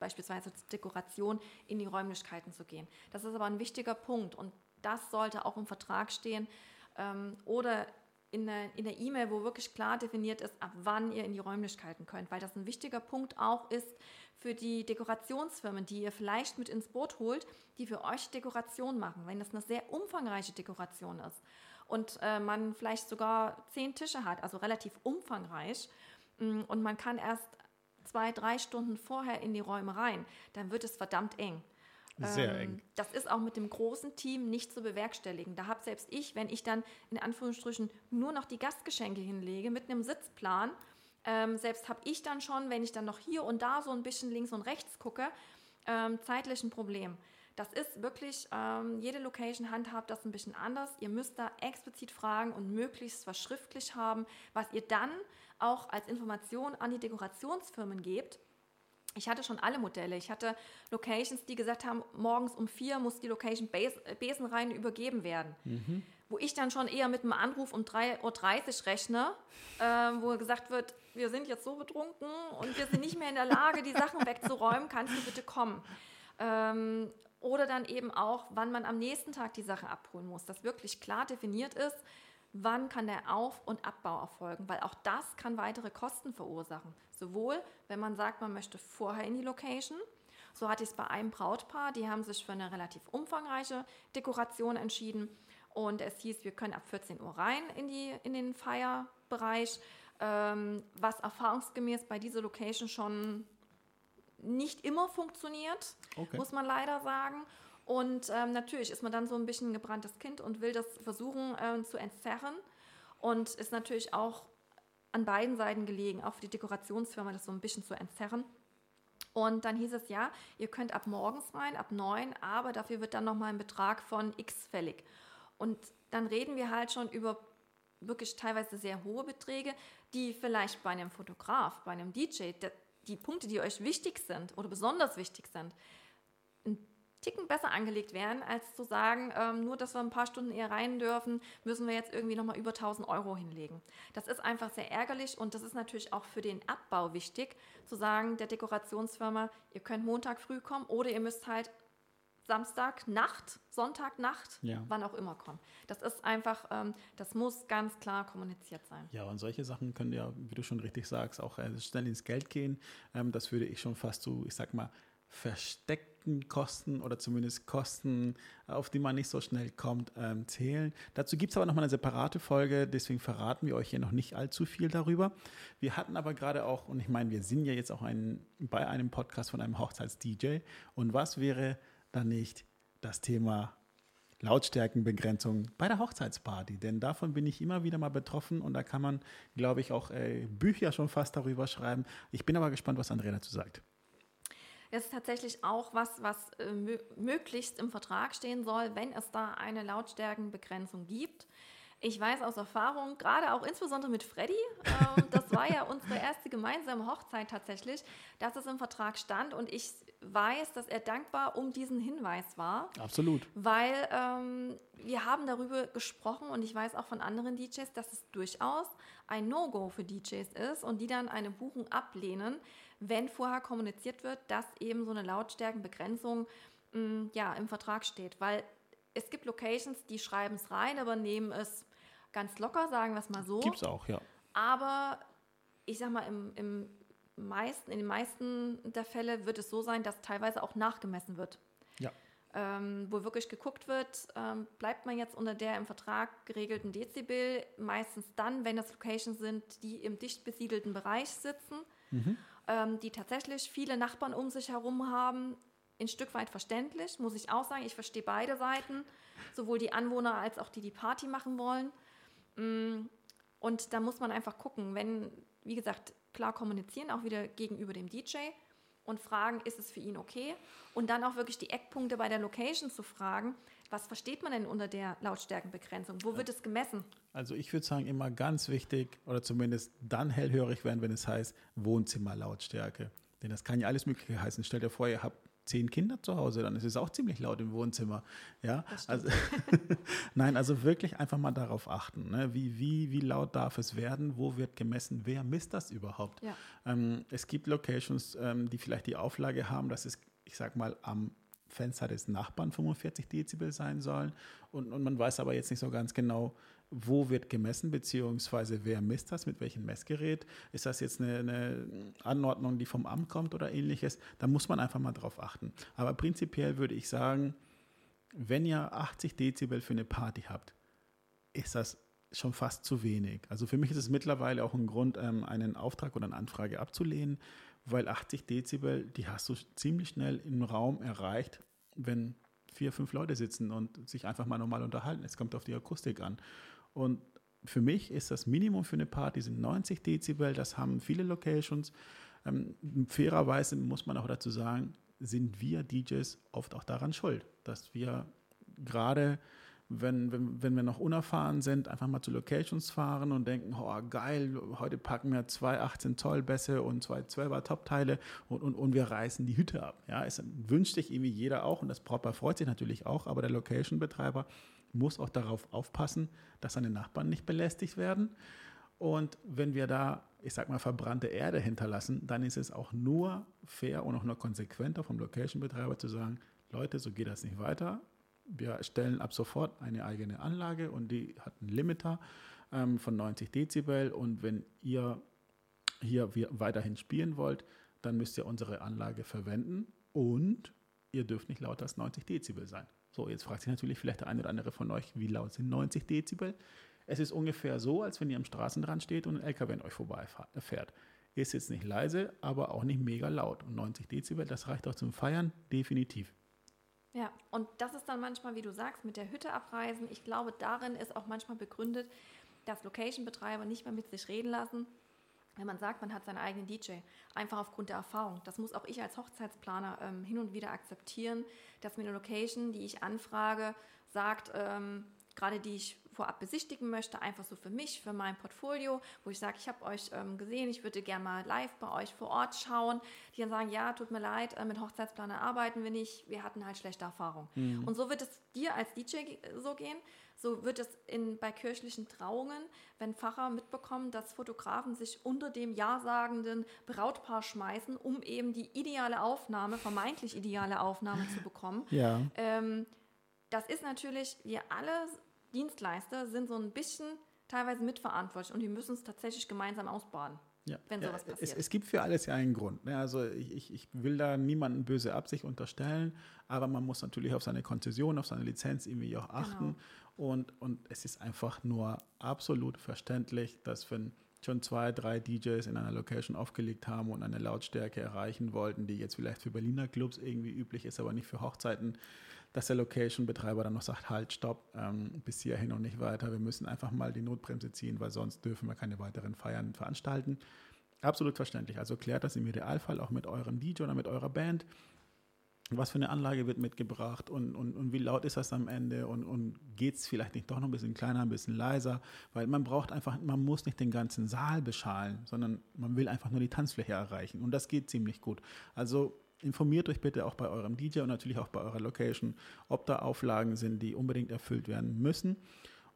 beispielsweise zur Dekoration in die Räumlichkeiten zu gehen. Das ist aber ein wichtiger Punkt und das sollte auch im Vertrag stehen ähm, oder in der E-Mail, e wo wirklich klar definiert ist, ab wann ihr in die Räumlichkeiten könnt, weil das ein wichtiger Punkt auch ist für die Dekorationsfirmen, die ihr vielleicht mit ins Boot holt, die für euch Dekoration machen, wenn das eine sehr umfangreiche Dekoration ist und äh, man vielleicht sogar zehn Tische hat, also relativ umfangreich mm, und man kann erst zwei, drei Stunden vorher in die Räume rein, dann wird es verdammt eng. Sehr ähm, eng. Das ist auch mit dem großen Team nicht zu bewerkstelligen. Da habe selbst ich, wenn ich dann in Anführungsstrichen nur noch die Gastgeschenke hinlege mit einem Sitzplan, ähm, selbst habe ich dann schon, wenn ich dann noch hier und da so ein bisschen links und rechts gucke, ähm, zeitlich ein Problem. Das ist wirklich, ähm, jede Location handhabt das ein bisschen anders. Ihr müsst da explizit fragen und möglichst was schriftlich haben, was ihr dann auch als Information an die Dekorationsfirmen gebt ich hatte schon alle Modelle. Ich hatte Locations, die gesagt haben, morgens um vier muss die Location Besenrein übergeben werden. Mhm. Wo ich dann schon eher mit einem Anruf um 3.30 Uhr rechne, äh, wo gesagt wird, wir sind jetzt so betrunken und wir sind nicht mehr in der Lage, die Sachen wegzuräumen, kannst du bitte kommen. Ähm, oder dann eben auch, wann man am nächsten Tag die Sachen abholen muss, dass wirklich klar definiert ist, wann kann der Auf- und Abbau erfolgen, weil auch das kann weitere Kosten verursachen. Sowohl, wenn man sagt, man möchte vorher in die Location, so hatte ich es bei einem Brautpaar, die haben sich für eine relativ umfangreiche Dekoration entschieden und es hieß, wir können ab 14 Uhr rein in, die, in den Feierbereich, ähm, was erfahrungsgemäß bei dieser Location schon nicht immer funktioniert, okay. muss man leider sagen. Und ähm, natürlich ist man dann so ein bisschen ein gebranntes Kind und will das versuchen äh, zu entzerren. Und ist natürlich auch an beiden Seiten gelegen, auch für die Dekorationsfirma, das so ein bisschen zu entzerren. Und dann hieß es ja, ihr könnt ab morgens rein, ab neun, aber dafür wird dann nochmal ein Betrag von X fällig. Und dann reden wir halt schon über wirklich teilweise sehr hohe Beträge, die vielleicht bei einem Fotograf, bei einem DJ, die Punkte, die euch wichtig sind oder besonders wichtig sind, ein Ticken besser angelegt werden, als zu sagen, ähm, nur dass wir ein paar Stunden eher rein dürfen, müssen wir jetzt irgendwie nochmal über 1000 Euro hinlegen. Das ist einfach sehr ärgerlich und das ist natürlich auch für den Abbau wichtig, zu sagen, der Dekorationsfirma, ihr könnt Montag früh kommen oder ihr müsst halt Samstag Nacht, Sonntag Nacht, ja. wann auch immer kommen. Das ist einfach, ähm, das muss ganz klar kommuniziert sein. Ja, und solche Sachen können ja, wie du schon richtig sagst, auch äh, schnell ins Geld gehen. Ähm, das würde ich schon fast so, ich sag mal, versteckten Kosten oder zumindest Kosten, auf die man nicht so schnell kommt, ähm, zählen. Dazu gibt es aber nochmal eine separate Folge, deswegen verraten wir euch hier noch nicht allzu viel darüber. Wir hatten aber gerade auch, und ich meine, wir sind ja jetzt auch ein, bei einem Podcast von einem Hochzeits-DJ. Und was wäre dann nicht das Thema Lautstärkenbegrenzung bei der Hochzeitsparty? Denn davon bin ich immer wieder mal betroffen und da kann man, glaube ich, auch äh, Bücher schon fast darüber schreiben. Ich bin aber gespannt, was Andrea dazu sagt. Es ist tatsächlich auch was, was äh, möglichst im Vertrag stehen soll, wenn es da eine Lautstärkenbegrenzung gibt. Ich weiß aus Erfahrung, gerade auch insbesondere mit Freddy, äh, das war ja unsere erste gemeinsame Hochzeit tatsächlich, dass es im Vertrag stand und ich weiß, dass er dankbar um diesen Hinweis war. Absolut. Weil ähm, wir haben darüber gesprochen und ich weiß auch von anderen DJs, dass es durchaus ein No-Go für DJs ist und die dann eine Buchung ablehnen, wenn vorher kommuniziert wird, dass eben so eine Lautstärkenbegrenzung mh, mm, ja, im Vertrag steht. Weil es gibt Locations, die schreiben es rein, aber nehmen es ganz locker, sagen wir es mal so. Gibt es auch, ja. Aber ich sag mal, im, im meisten, in den meisten der Fälle wird es so sein, dass teilweise auch nachgemessen wird. Ja. Ähm, wo wirklich geguckt wird, ähm, bleibt man jetzt unter der im Vertrag geregelten Dezibel, meistens dann, wenn das Locations sind, die im dicht besiedelten Bereich sitzen, mhm. Ähm, die tatsächlich viele Nachbarn um sich herum haben, ein Stück weit verständlich, muss ich auch sagen. Ich verstehe beide Seiten, sowohl die Anwohner als auch die, die Party machen wollen. Mm, und da muss man einfach gucken, wenn, wie gesagt, klar kommunizieren, auch wieder gegenüber dem DJ und fragen, ist es für ihn okay? Und dann auch wirklich die Eckpunkte bei der Location zu fragen, was versteht man denn unter der Lautstärkenbegrenzung? Wo wird es gemessen? Also ich würde sagen, immer ganz wichtig oder zumindest dann hellhörig werden, wenn es heißt Wohnzimmerlautstärke. Denn das kann ja alles Mögliche heißen. Stell dir vor, ihr habt zehn Kinder zu Hause, dann ist es auch ziemlich laut im Wohnzimmer. Ja, also nein, also wirklich einfach mal darauf achten. Ne? Wie, wie, wie laut darf es werden? Wo wird gemessen? Wer misst das überhaupt? Ja. Ähm, es gibt Locations, ähm, die vielleicht die Auflage haben, dass es, ich sag mal, am Fenster des Nachbarn 45 Dezibel sein sollen. Und, und man weiß aber jetzt nicht so ganz genau, wo wird gemessen, beziehungsweise wer misst das, mit welchem Messgerät. Ist das jetzt eine, eine Anordnung, die vom Amt kommt oder ähnliches? Da muss man einfach mal drauf achten. Aber prinzipiell würde ich sagen, wenn ihr 80 Dezibel für eine Party habt, ist das schon fast zu wenig. Also für mich ist es mittlerweile auch ein Grund, ähm, einen Auftrag oder eine Anfrage abzulehnen, weil 80 Dezibel, die hast du ziemlich schnell im Raum erreicht, wenn vier, fünf Leute sitzen und sich einfach mal normal unterhalten. Es kommt auf die Akustik an. Und für mich ist das Minimum für eine Party sind 90 Dezibel. Das haben viele Locations. Ähm, fairerweise muss man auch dazu sagen, sind wir DJs oft auch daran schuld, dass wir gerade wenn, wenn, wenn wir noch unerfahren sind, einfach mal zu Locations fahren und denken, oh geil, heute packen wir zwei 18 Zoll Bässe und zwei 12er Top-Teile und, und, und wir reißen die Hütte ab. Ja, es wünscht sich irgendwie jeder auch und das Brautpaar freut sich natürlich auch, aber der Location-Betreiber muss auch darauf aufpassen, dass seine Nachbarn nicht belästigt werden. Und wenn wir da, ich sag mal, verbrannte Erde hinterlassen, dann ist es auch nur fair und auch nur konsequenter vom Location-Betreiber zu sagen, Leute, so geht das nicht weiter wir stellen ab sofort eine eigene Anlage und die hat einen Limiter ähm, von 90 Dezibel. Und wenn ihr hier weiterhin spielen wollt, dann müsst ihr unsere Anlage verwenden und ihr dürft nicht lauter als 90 Dezibel sein. So, jetzt fragt sich natürlich vielleicht der eine oder andere von euch, wie laut sind 90 Dezibel? Es ist ungefähr so, als wenn ihr am Straßenrand steht und ein LKW an euch vorbeifährt. Ist jetzt nicht leise, aber auch nicht mega laut. Und 90 Dezibel, das reicht auch zum Feiern, definitiv. Ja, und das ist dann manchmal, wie du sagst, mit der Hütte abreisen. Ich glaube, darin ist auch manchmal begründet, dass Location-Betreiber nicht mehr mit sich reden lassen, wenn man sagt, man hat seinen eigenen DJ. Einfach aufgrund der Erfahrung. Das muss auch ich als Hochzeitsplaner ähm, hin und wieder akzeptieren, dass mir eine Location, die ich anfrage, sagt, ähm, gerade die ich vorab besichtigen möchte, einfach so für mich, für mein Portfolio, wo ich sage, ich habe euch ähm, gesehen, ich würde gerne mal live bei euch vor Ort schauen, die dann sagen, ja, tut mir leid, äh, mit Hochzeitsplaner arbeiten wir nicht, wir hatten halt schlechte Erfahrungen. Mhm. Und so wird es dir als DJ so gehen, so wird es in, bei kirchlichen Trauungen, wenn Pfarrer mitbekommen, dass Fotografen sich unter dem ja-sagenden Brautpaar schmeißen, um eben die ideale Aufnahme, vermeintlich ideale Aufnahme zu bekommen. Ja. Ähm, das ist natürlich, wir alle Dienstleister sind so ein bisschen teilweise mitverantwortlich und die müssen es tatsächlich gemeinsam ausbaden. Ja. Wenn sowas ja, passiert. Es, es, gibt für alles ja einen Grund. Ne? Also ich, ich will da niemanden böse Absicht unterstellen, aber man muss natürlich auf seine Konzession, auf seine Lizenz irgendwie auch achten. Genau. Und, und es ist einfach nur absolut verständlich, dass wenn schon zwei, drei DJs in einer Location aufgelegt haben und eine Lautstärke erreichen wollten, die jetzt vielleicht für Berliner Clubs irgendwie üblich ist, aber nicht für Hochzeiten, dass der Location-Betreiber dann noch sagt, halt, stopp, ähm, bis hierhin und nicht weiter. Wir müssen einfach mal die Notbremse ziehen, weil sonst dürfen wir keine weiteren Feiern veranstalten. Absolut verständlich. Also klärt das im Idealfall auch mit eurem DJ oder mit eurer Band. Was für eine Anlage wird mitgebracht und, und, und wie laut ist das am Ende und, und geht es vielleicht nicht doch noch ein bisschen kleiner, ein bisschen leiser, weil man braucht einfach, man muss nicht den ganzen Saal beschalen, sondern man will einfach nur die Tanzfläche erreichen und das geht ziemlich gut. Also informiert euch bitte auch bei eurem DJ und natürlich auch bei eurer Location, ob da Auflagen sind, die unbedingt erfüllt werden müssen.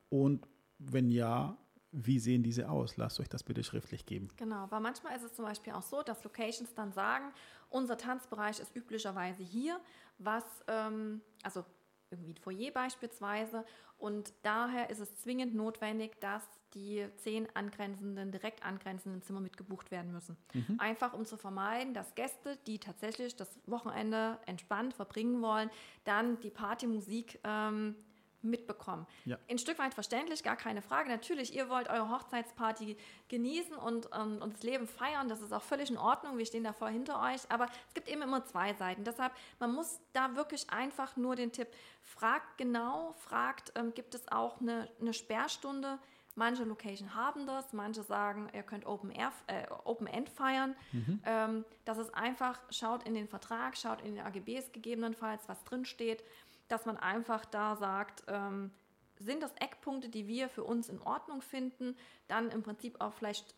Und wenn ja, wie sehen diese aus? Lasst euch das bitte schriftlich geben. Genau, weil manchmal ist es zum Beispiel auch so, dass Locations dann sagen, unser Tanzbereich ist üblicherweise hier, was, ähm, also irgendwie ein Foyer beispielsweise, und daher ist es zwingend notwendig, dass die zehn angrenzenden, direkt angrenzenden Zimmer mitgebucht werden müssen. Mhm. Einfach um zu vermeiden, dass Gäste, die tatsächlich das Wochenende entspannt verbringen wollen, dann die Partymusik ähm, mitbekommen. Ja. Ein Stück weit verständlich, gar keine Frage. Natürlich, ihr wollt eure Hochzeitsparty genießen und, ähm, und das Leben feiern. Das ist auch völlig in Ordnung. Wir stehen da voll hinter euch. Aber es gibt eben immer zwei Seiten. Deshalb, man muss da wirklich einfach nur den Tipp, fragt genau, fragt, ähm, gibt es auch eine, eine Sperrstunde, Manche Location haben das, manche sagen, ihr könnt Open, Air, äh, Open End feiern. Mhm. Ähm, das ist einfach, schaut in den Vertrag, schaut in den AGBs gegebenenfalls, was drin steht, dass man einfach da sagt, ähm, sind das Eckpunkte, die wir für uns in Ordnung finden, dann im Prinzip auch vielleicht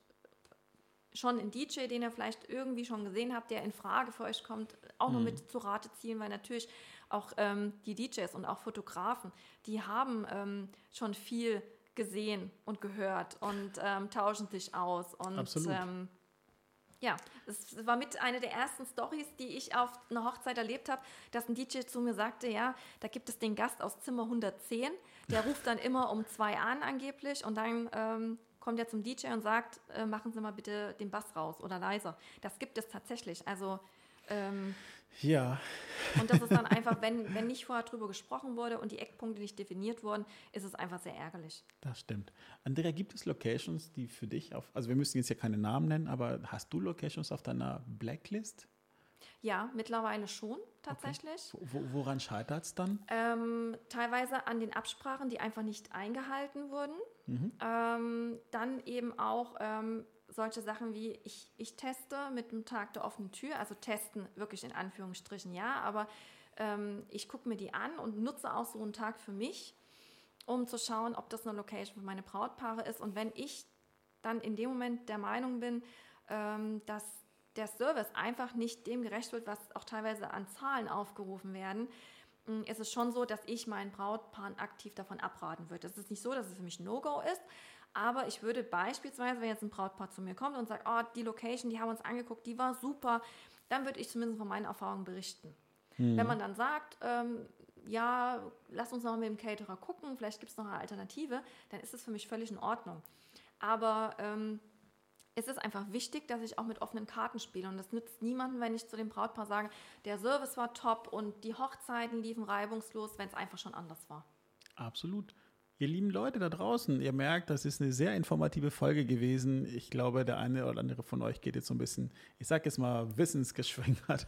schon einen DJ, den ihr vielleicht irgendwie schon gesehen habt, der in Frage für euch kommt, auch mhm. noch mit zu Rate ziehen, weil natürlich auch ähm, die DJs und auch Fotografen, die haben ähm, schon viel gesehen und gehört und ähm, tauschen sich aus. Und Absolut. Ähm, ja, es war mit einer der ersten Stories, die ich auf einer Hochzeit erlebt habe, dass ein DJ zu mir sagte, ja, da gibt es den Gast aus Zimmer 110, der ruft dann immer um zwei an angeblich und dann ähm, kommt er zum DJ und sagt, äh, machen Sie mal bitte den Bass raus oder leiser. Das gibt es tatsächlich. Also ähm, ja. Und das ist dann einfach, wenn, wenn nicht vorher drüber gesprochen wurde und die Eckpunkte nicht definiert wurden, ist es einfach sehr ärgerlich. Das stimmt. Andrea, gibt es Locations, die für dich auf, also wir müssen jetzt ja keine Namen nennen, aber hast du Locations auf deiner Blacklist? Ja, mittlerweile schon tatsächlich. Okay. Wo, woran scheitert es dann? Ähm, teilweise an den Absprachen, die einfach nicht eingehalten wurden. Mhm. Ähm, dann eben auch ähm, solche Sachen wie ich, ich teste mit dem Tag der offenen Tür, also testen wirklich in Anführungsstrichen ja, aber ähm, ich gucke mir die an und nutze auch so einen Tag für mich, um zu schauen, ob das eine Location für meine Brautpaare ist. Und wenn ich dann in dem Moment der Meinung bin, ähm, dass der Service einfach nicht dem gerecht wird, was auch teilweise an Zahlen aufgerufen werden, mm, ist es schon so, dass ich meinen Brautpaaren aktiv davon abraten würde. Es ist nicht so, dass es für mich No-Go ist, aber ich würde beispielsweise, wenn jetzt ein Brautpaar zu mir kommt und sagt, oh, die Location, die haben wir uns angeguckt, die war super, dann würde ich zumindest von meinen Erfahrungen berichten. Mhm. Wenn man dann sagt, ähm, ja, lass uns noch mit dem Caterer gucken, vielleicht gibt es noch eine Alternative, dann ist es für mich völlig in Ordnung. Aber ähm, es ist einfach wichtig, dass ich auch mit offenen Karten spiele. Und das nützt niemandem, wenn ich zu dem Brautpaar sage, der Service war top und die Hochzeiten liefen reibungslos, wenn es einfach schon anders war. Absolut. Ihr lieben Leute da draußen, ihr merkt, das ist eine sehr informative Folge gewesen. Ich glaube, der eine oder andere von euch geht jetzt so ein bisschen, ich sag jetzt mal, wissensgeschwängert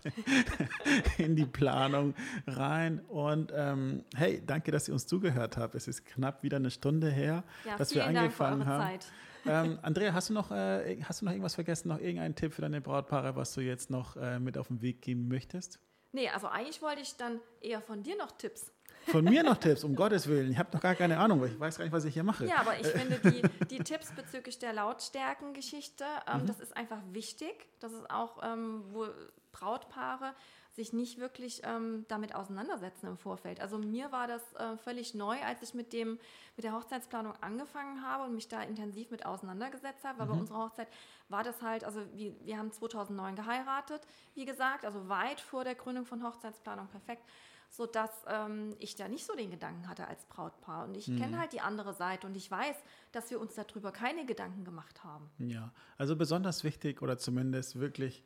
in die Planung rein. Und ähm, hey, danke, dass ihr uns zugehört habt. Es ist knapp wieder eine Stunde her, ja, dass wir angefangen haben. Ähm, Andrea, hast du, noch, äh, hast du noch irgendwas vergessen, noch irgendeinen Tipp für deine Brautpaare, was du jetzt noch äh, mit auf den Weg geben möchtest? Nee, also eigentlich wollte ich dann eher von dir noch Tipps von mir noch Tipps, um Gottes Willen. Ich habe noch gar keine Ahnung, ich weiß gar nicht, was ich hier mache. Ja, aber ich finde die, die Tipps bezüglich der Lautstärkengeschichte, ähm, mhm. das ist einfach wichtig. Das ist auch, ähm, wo Brautpaare sich nicht wirklich ähm, damit auseinandersetzen im Vorfeld. Also mir war das äh, völlig neu, als ich mit dem mit der Hochzeitsplanung angefangen habe und mich da intensiv mit auseinandergesetzt habe. Weil mhm. bei unserer Hochzeit war das halt, also wir, wir haben 2009 geheiratet, wie gesagt, also weit vor der Gründung von Hochzeitsplanung perfekt sodass ähm, ich da nicht so den Gedanken hatte als Brautpaar. Und ich mhm. kenne halt die andere Seite und ich weiß, dass wir uns darüber keine Gedanken gemacht haben. Ja, also besonders wichtig oder zumindest wirklich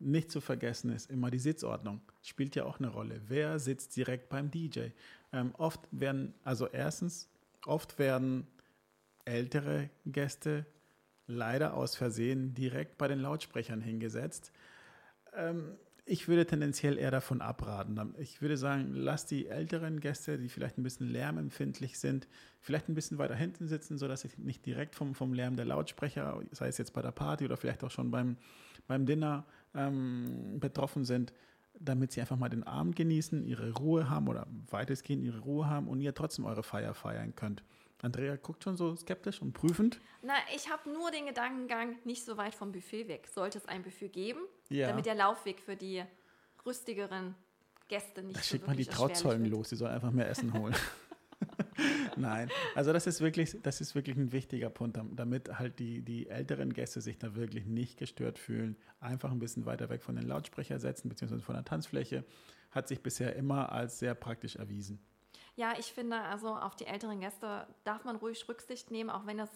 nicht zu vergessen ist immer die Sitzordnung. Spielt ja auch eine Rolle. Wer sitzt direkt beim DJ? Ähm, oft werden, also erstens, oft werden ältere Gäste leider aus Versehen direkt bei den Lautsprechern hingesetzt. Ähm, ich würde tendenziell eher davon abraten. Ich würde sagen, lass die älteren Gäste, die vielleicht ein bisschen lärmempfindlich sind, vielleicht ein bisschen weiter hinten sitzen, sodass sie nicht direkt vom, vom Lärm der Lautsprecher, sei es jetzt bei der Party oder vielleicht auch schon beim, beim Dinner, ähm, betroffen sind, damit sie einfach mal den Abend genießen, ihre Ruhe haben oder weitestgehend ihre Ruhe haben und ihr trotzdem eure Feier feiern könnt. Andrea guckt schon so skeptisch und prüfend. Na, ich habe nur den Gedankengang, nicht so weit vom Buffet weg. Sollte es ein Buffet geben, ja. damit der Laufweg für die rüstigeren Gäste nicht da so schickt man die Trauzeugen los, die sollen einfach mehr Essen holen. Nein, also das ist wirklich, das ist wirklich ein wichtiger Punkt, damit halt die, die älteren Gäste sich da wirklich nicht gestört fühlen. Einfach ein bisschen weiter weg von den Lautsprecher setzen, beziehungsweise von der Tanzfläche, hat sich bisher immer als sehr praktisch erwiesen. Ja, ich finde, also auf die älteren Gäste darf man ruhig Rücksicht nehmen, auch wenn das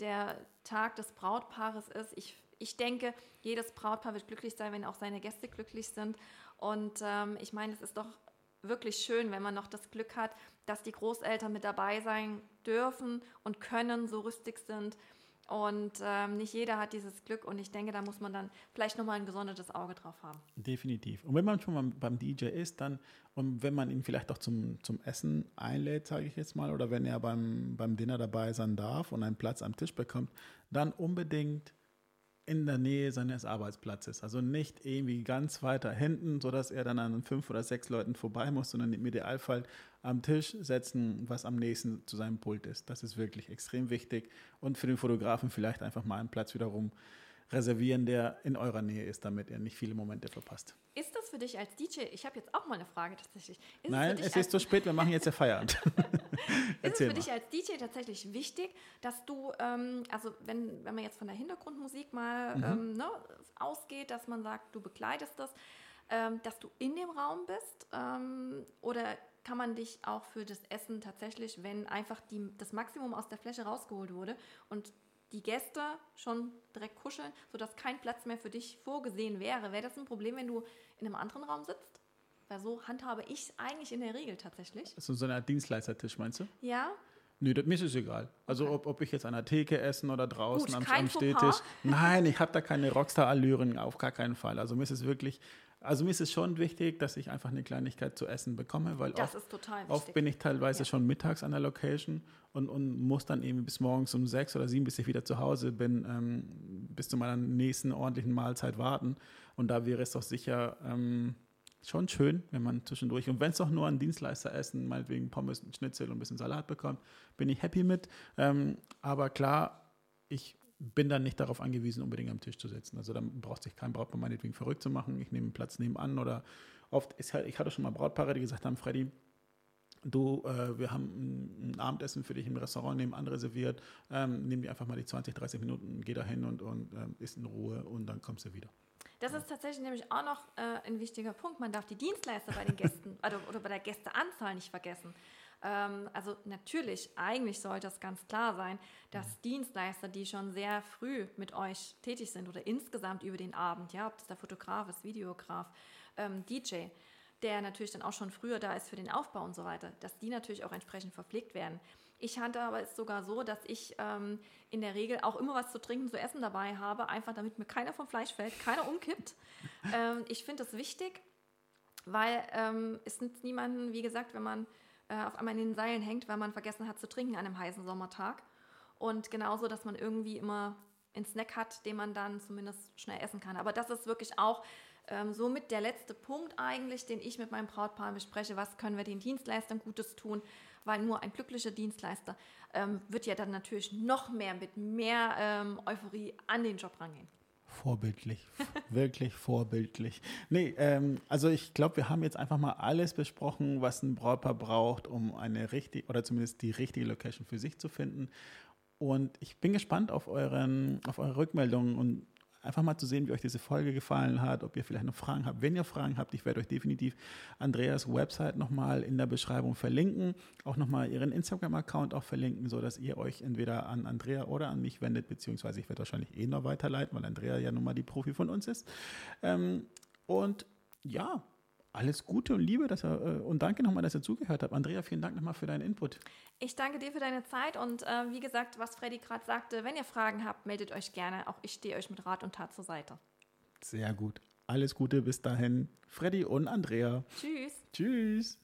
der Tag des Brautpaares ist. Ich, ich denke, jedes Brautpaar wird glücklich sein, wenn auch seine Gäste glücklich sind. Und ähm, ich meine, es ist doch wirklich schön, wenn man noch das Glück hat, dass die Großeltern mit dabei sein dürfen und können, so rüstig sind. Und ähm, nicht jeder hat dieses Glück und ich denke, da muss man dann vielleicht nochmal ein gesondertes Auge drauf haben. Definitiv. Und wenn man schon mal beim DJ ist, dann und wenn man ihn vielleicht auch zum, zum Essen einlädt, sage ich jetzt mal, oder wenn er beim, beim Dinner dabei sein darf und einen Platz am Tisch bekommt, dann unbedingt in der Nähe seines Arbeitsplatzes. Also nicht irgendwie ganz weiter hinten, sodass er dann an fünf oder sechs Leuten vorbei muss, sondern im Idealfall am Tisch setzen, was am nächsten zu seinem Pult ist. Das ist wirklich extrem wichtig. Und für den Fotografen vielleicht einfach mal einen Platz wiederum reservieren, der in eurer Nähe ist, damit er nicht viele Momente verpasst. Ist das für dich als DJ, ich habe jetzt auch mal eine Frage tatsächlich. Ist Nein, es, es ist zu spät, wir machen jetzt ja Feierabend. ist es für mal. dich als DJ tatsächlich wichtig, dass du, ähm, also wenn, wenn man jetzt von der Hintergrundmusik mal mhm. ähm, ne, ausgeht, dass man sagt, du begleitest das, ähm, dass du in dem Raum bist ähm, oder kann man dich auch für das Essen tatsächlich, wenn einfach die, das Maximum aus der Fläche rausgeholt wurde und die Gäste schon direkt kuscheln, sodass kein Platz mehr für dich vorgesehen wäre. Wäre das ein Problem, wenn du in einem anderen Raum sitzt? Weil so handhabe ich es eigentlich in der Regel tatsächlich. Also so eine Art Dienstleistertisch, meinst du? Ja. Nö, das, mir ist es egal. Also okay. ob, ob ich jetzt an der Theke essen oder draußen Gut, am, am Stehtisch. Nein, ich habe da keine Rockstar-Allüren, auf gar keinen Fall. Also mir ist es wirklich also mir ist es schon wichtig, dass ich einfach eine Kleinigkeit zu essen bekomme, weil oft, oft, bin ich teilweise ja. schon mittags an der Location und, und, muss dann eben bis morgens um sechs oder sieben, bis ich wieder zu Hause bin, ähm, bis zu meiner nächsten ordentlichen Mahlzeit warten. Und da wäre es doch sicher ähm, schon schön, wenn man zwischendurch, und wenn es doch nur ein Dienstleister essen, meinetwegen Pommes, Schnitzel und ein bisschen Salat bekommt, bin ich happy mit. Ähm, aber klar, ich bin dann nicht darauf angewiesen, unbedingt am Tisch zu sitzen. Also dann braucht sich kein Brautpaar meinetwegen verrückt zu machen. Ich nehme einen Platz nebenan oder oft, ist halt, ich hatte schon mal Brautpaare, die gesagt haben, Freddy, du, äh, wir haben ein Abendessen für dich im Restaurant nebenan reserviert, ähm, nimm dir einfach mal die 20, 30 Minuten, geh da hin und, und ähm, isst in Ruhe und dann kommst du wieder. Das ist tatsächlich nämlich auch noch äh, ein wichtiger Punkt. Man darf die Dienstleister bei den Gästen oder, oder bei der Gästeanzahl nicht vergessen. Ähm, also natürlich, eigentlich sollte es ganz klar sein, dass mhm. Dienstleister, die schon sehr früh mit euch tätig sind oder insgesamt über den Abend, ja, ob das der Fotograf ist, Videograf, ähm, DJ, der natürlich dann auch schon früher da ist für den Aufbau und so weiter, dass die natürlich auch entsprechend verpflegt werden. Ich handle aber es sogar so, dass ich ähm, in der Regel auch immer was zu trinken, zu essen dabei habe, einfach damit mir keiner vom Fleisch fällt, keiner umkippt. ähm, ich finde das wichtig, weil ähm, es nützt niemanden, wie gesagt, wenn man äh, auf einmal in den Seilen hängt, weil man vergessen hat zu trinken an einem heißen Sommertag. Und genauso, dass man irgendwie immer einen Snack hat, den man dann zumindest schnell essen kann. Aber das ist wirklich auch ähm, somit der letzte Punkt eigentlich, den ich mit meinem Brautpaar bespreche. Was können wir den Dienstleistern Gutes tun? Weil nur ein glücklicher Dienstleister ähm, wird ja dann natürlich noch mehr mit mehr ähm, Euphorie an den Job rangehen. Vorbildlich, wirklich vorbildlich. Nee, ähm, also ich glaube, wir haben jetzt einfach mal alles besprochen, was ein Brautpaar braucht, um eine richtige oder zumindest die richtige Location für sich zu finden. Und ich bin gespannt auf, euren, auf eure Rückmeldungen und einfach mal zu sehen, wie euch diese Folge gefallen hat, ob ihr vielleicht noch Fragen habt. Wenn ihr Fragen habt, ich werde euch definitiv Andreas Website nochmal in der Beschreibung verlinken, auch nochmal ihren Instagram-Account auch verlinken, sodass ihr euch entweder an Andrea oder an mich wendet, beziehungsweise ich werde wahrscheinlich eh noch weiterleiten, weil Andrea ja nun mal die Profi von uns ist. Ähm, und ja, alles Gute und Liebe dass er, äh, und danke nochmal, dass ihr zugehört habt. Andrea, vielen Dank nochmal für deinen Input. Ich danke dir für deine Zeit und äh, wie gesagt, was Freddy gerade sagte, wenn ihr Fragen habt, meldet euch gerne. Auch ich stehe euch mit Rat und Tat zur Seite. Sehr gut. Alles Gute bis dahin. Freddy und Andrea. Tschüss. Tschüss.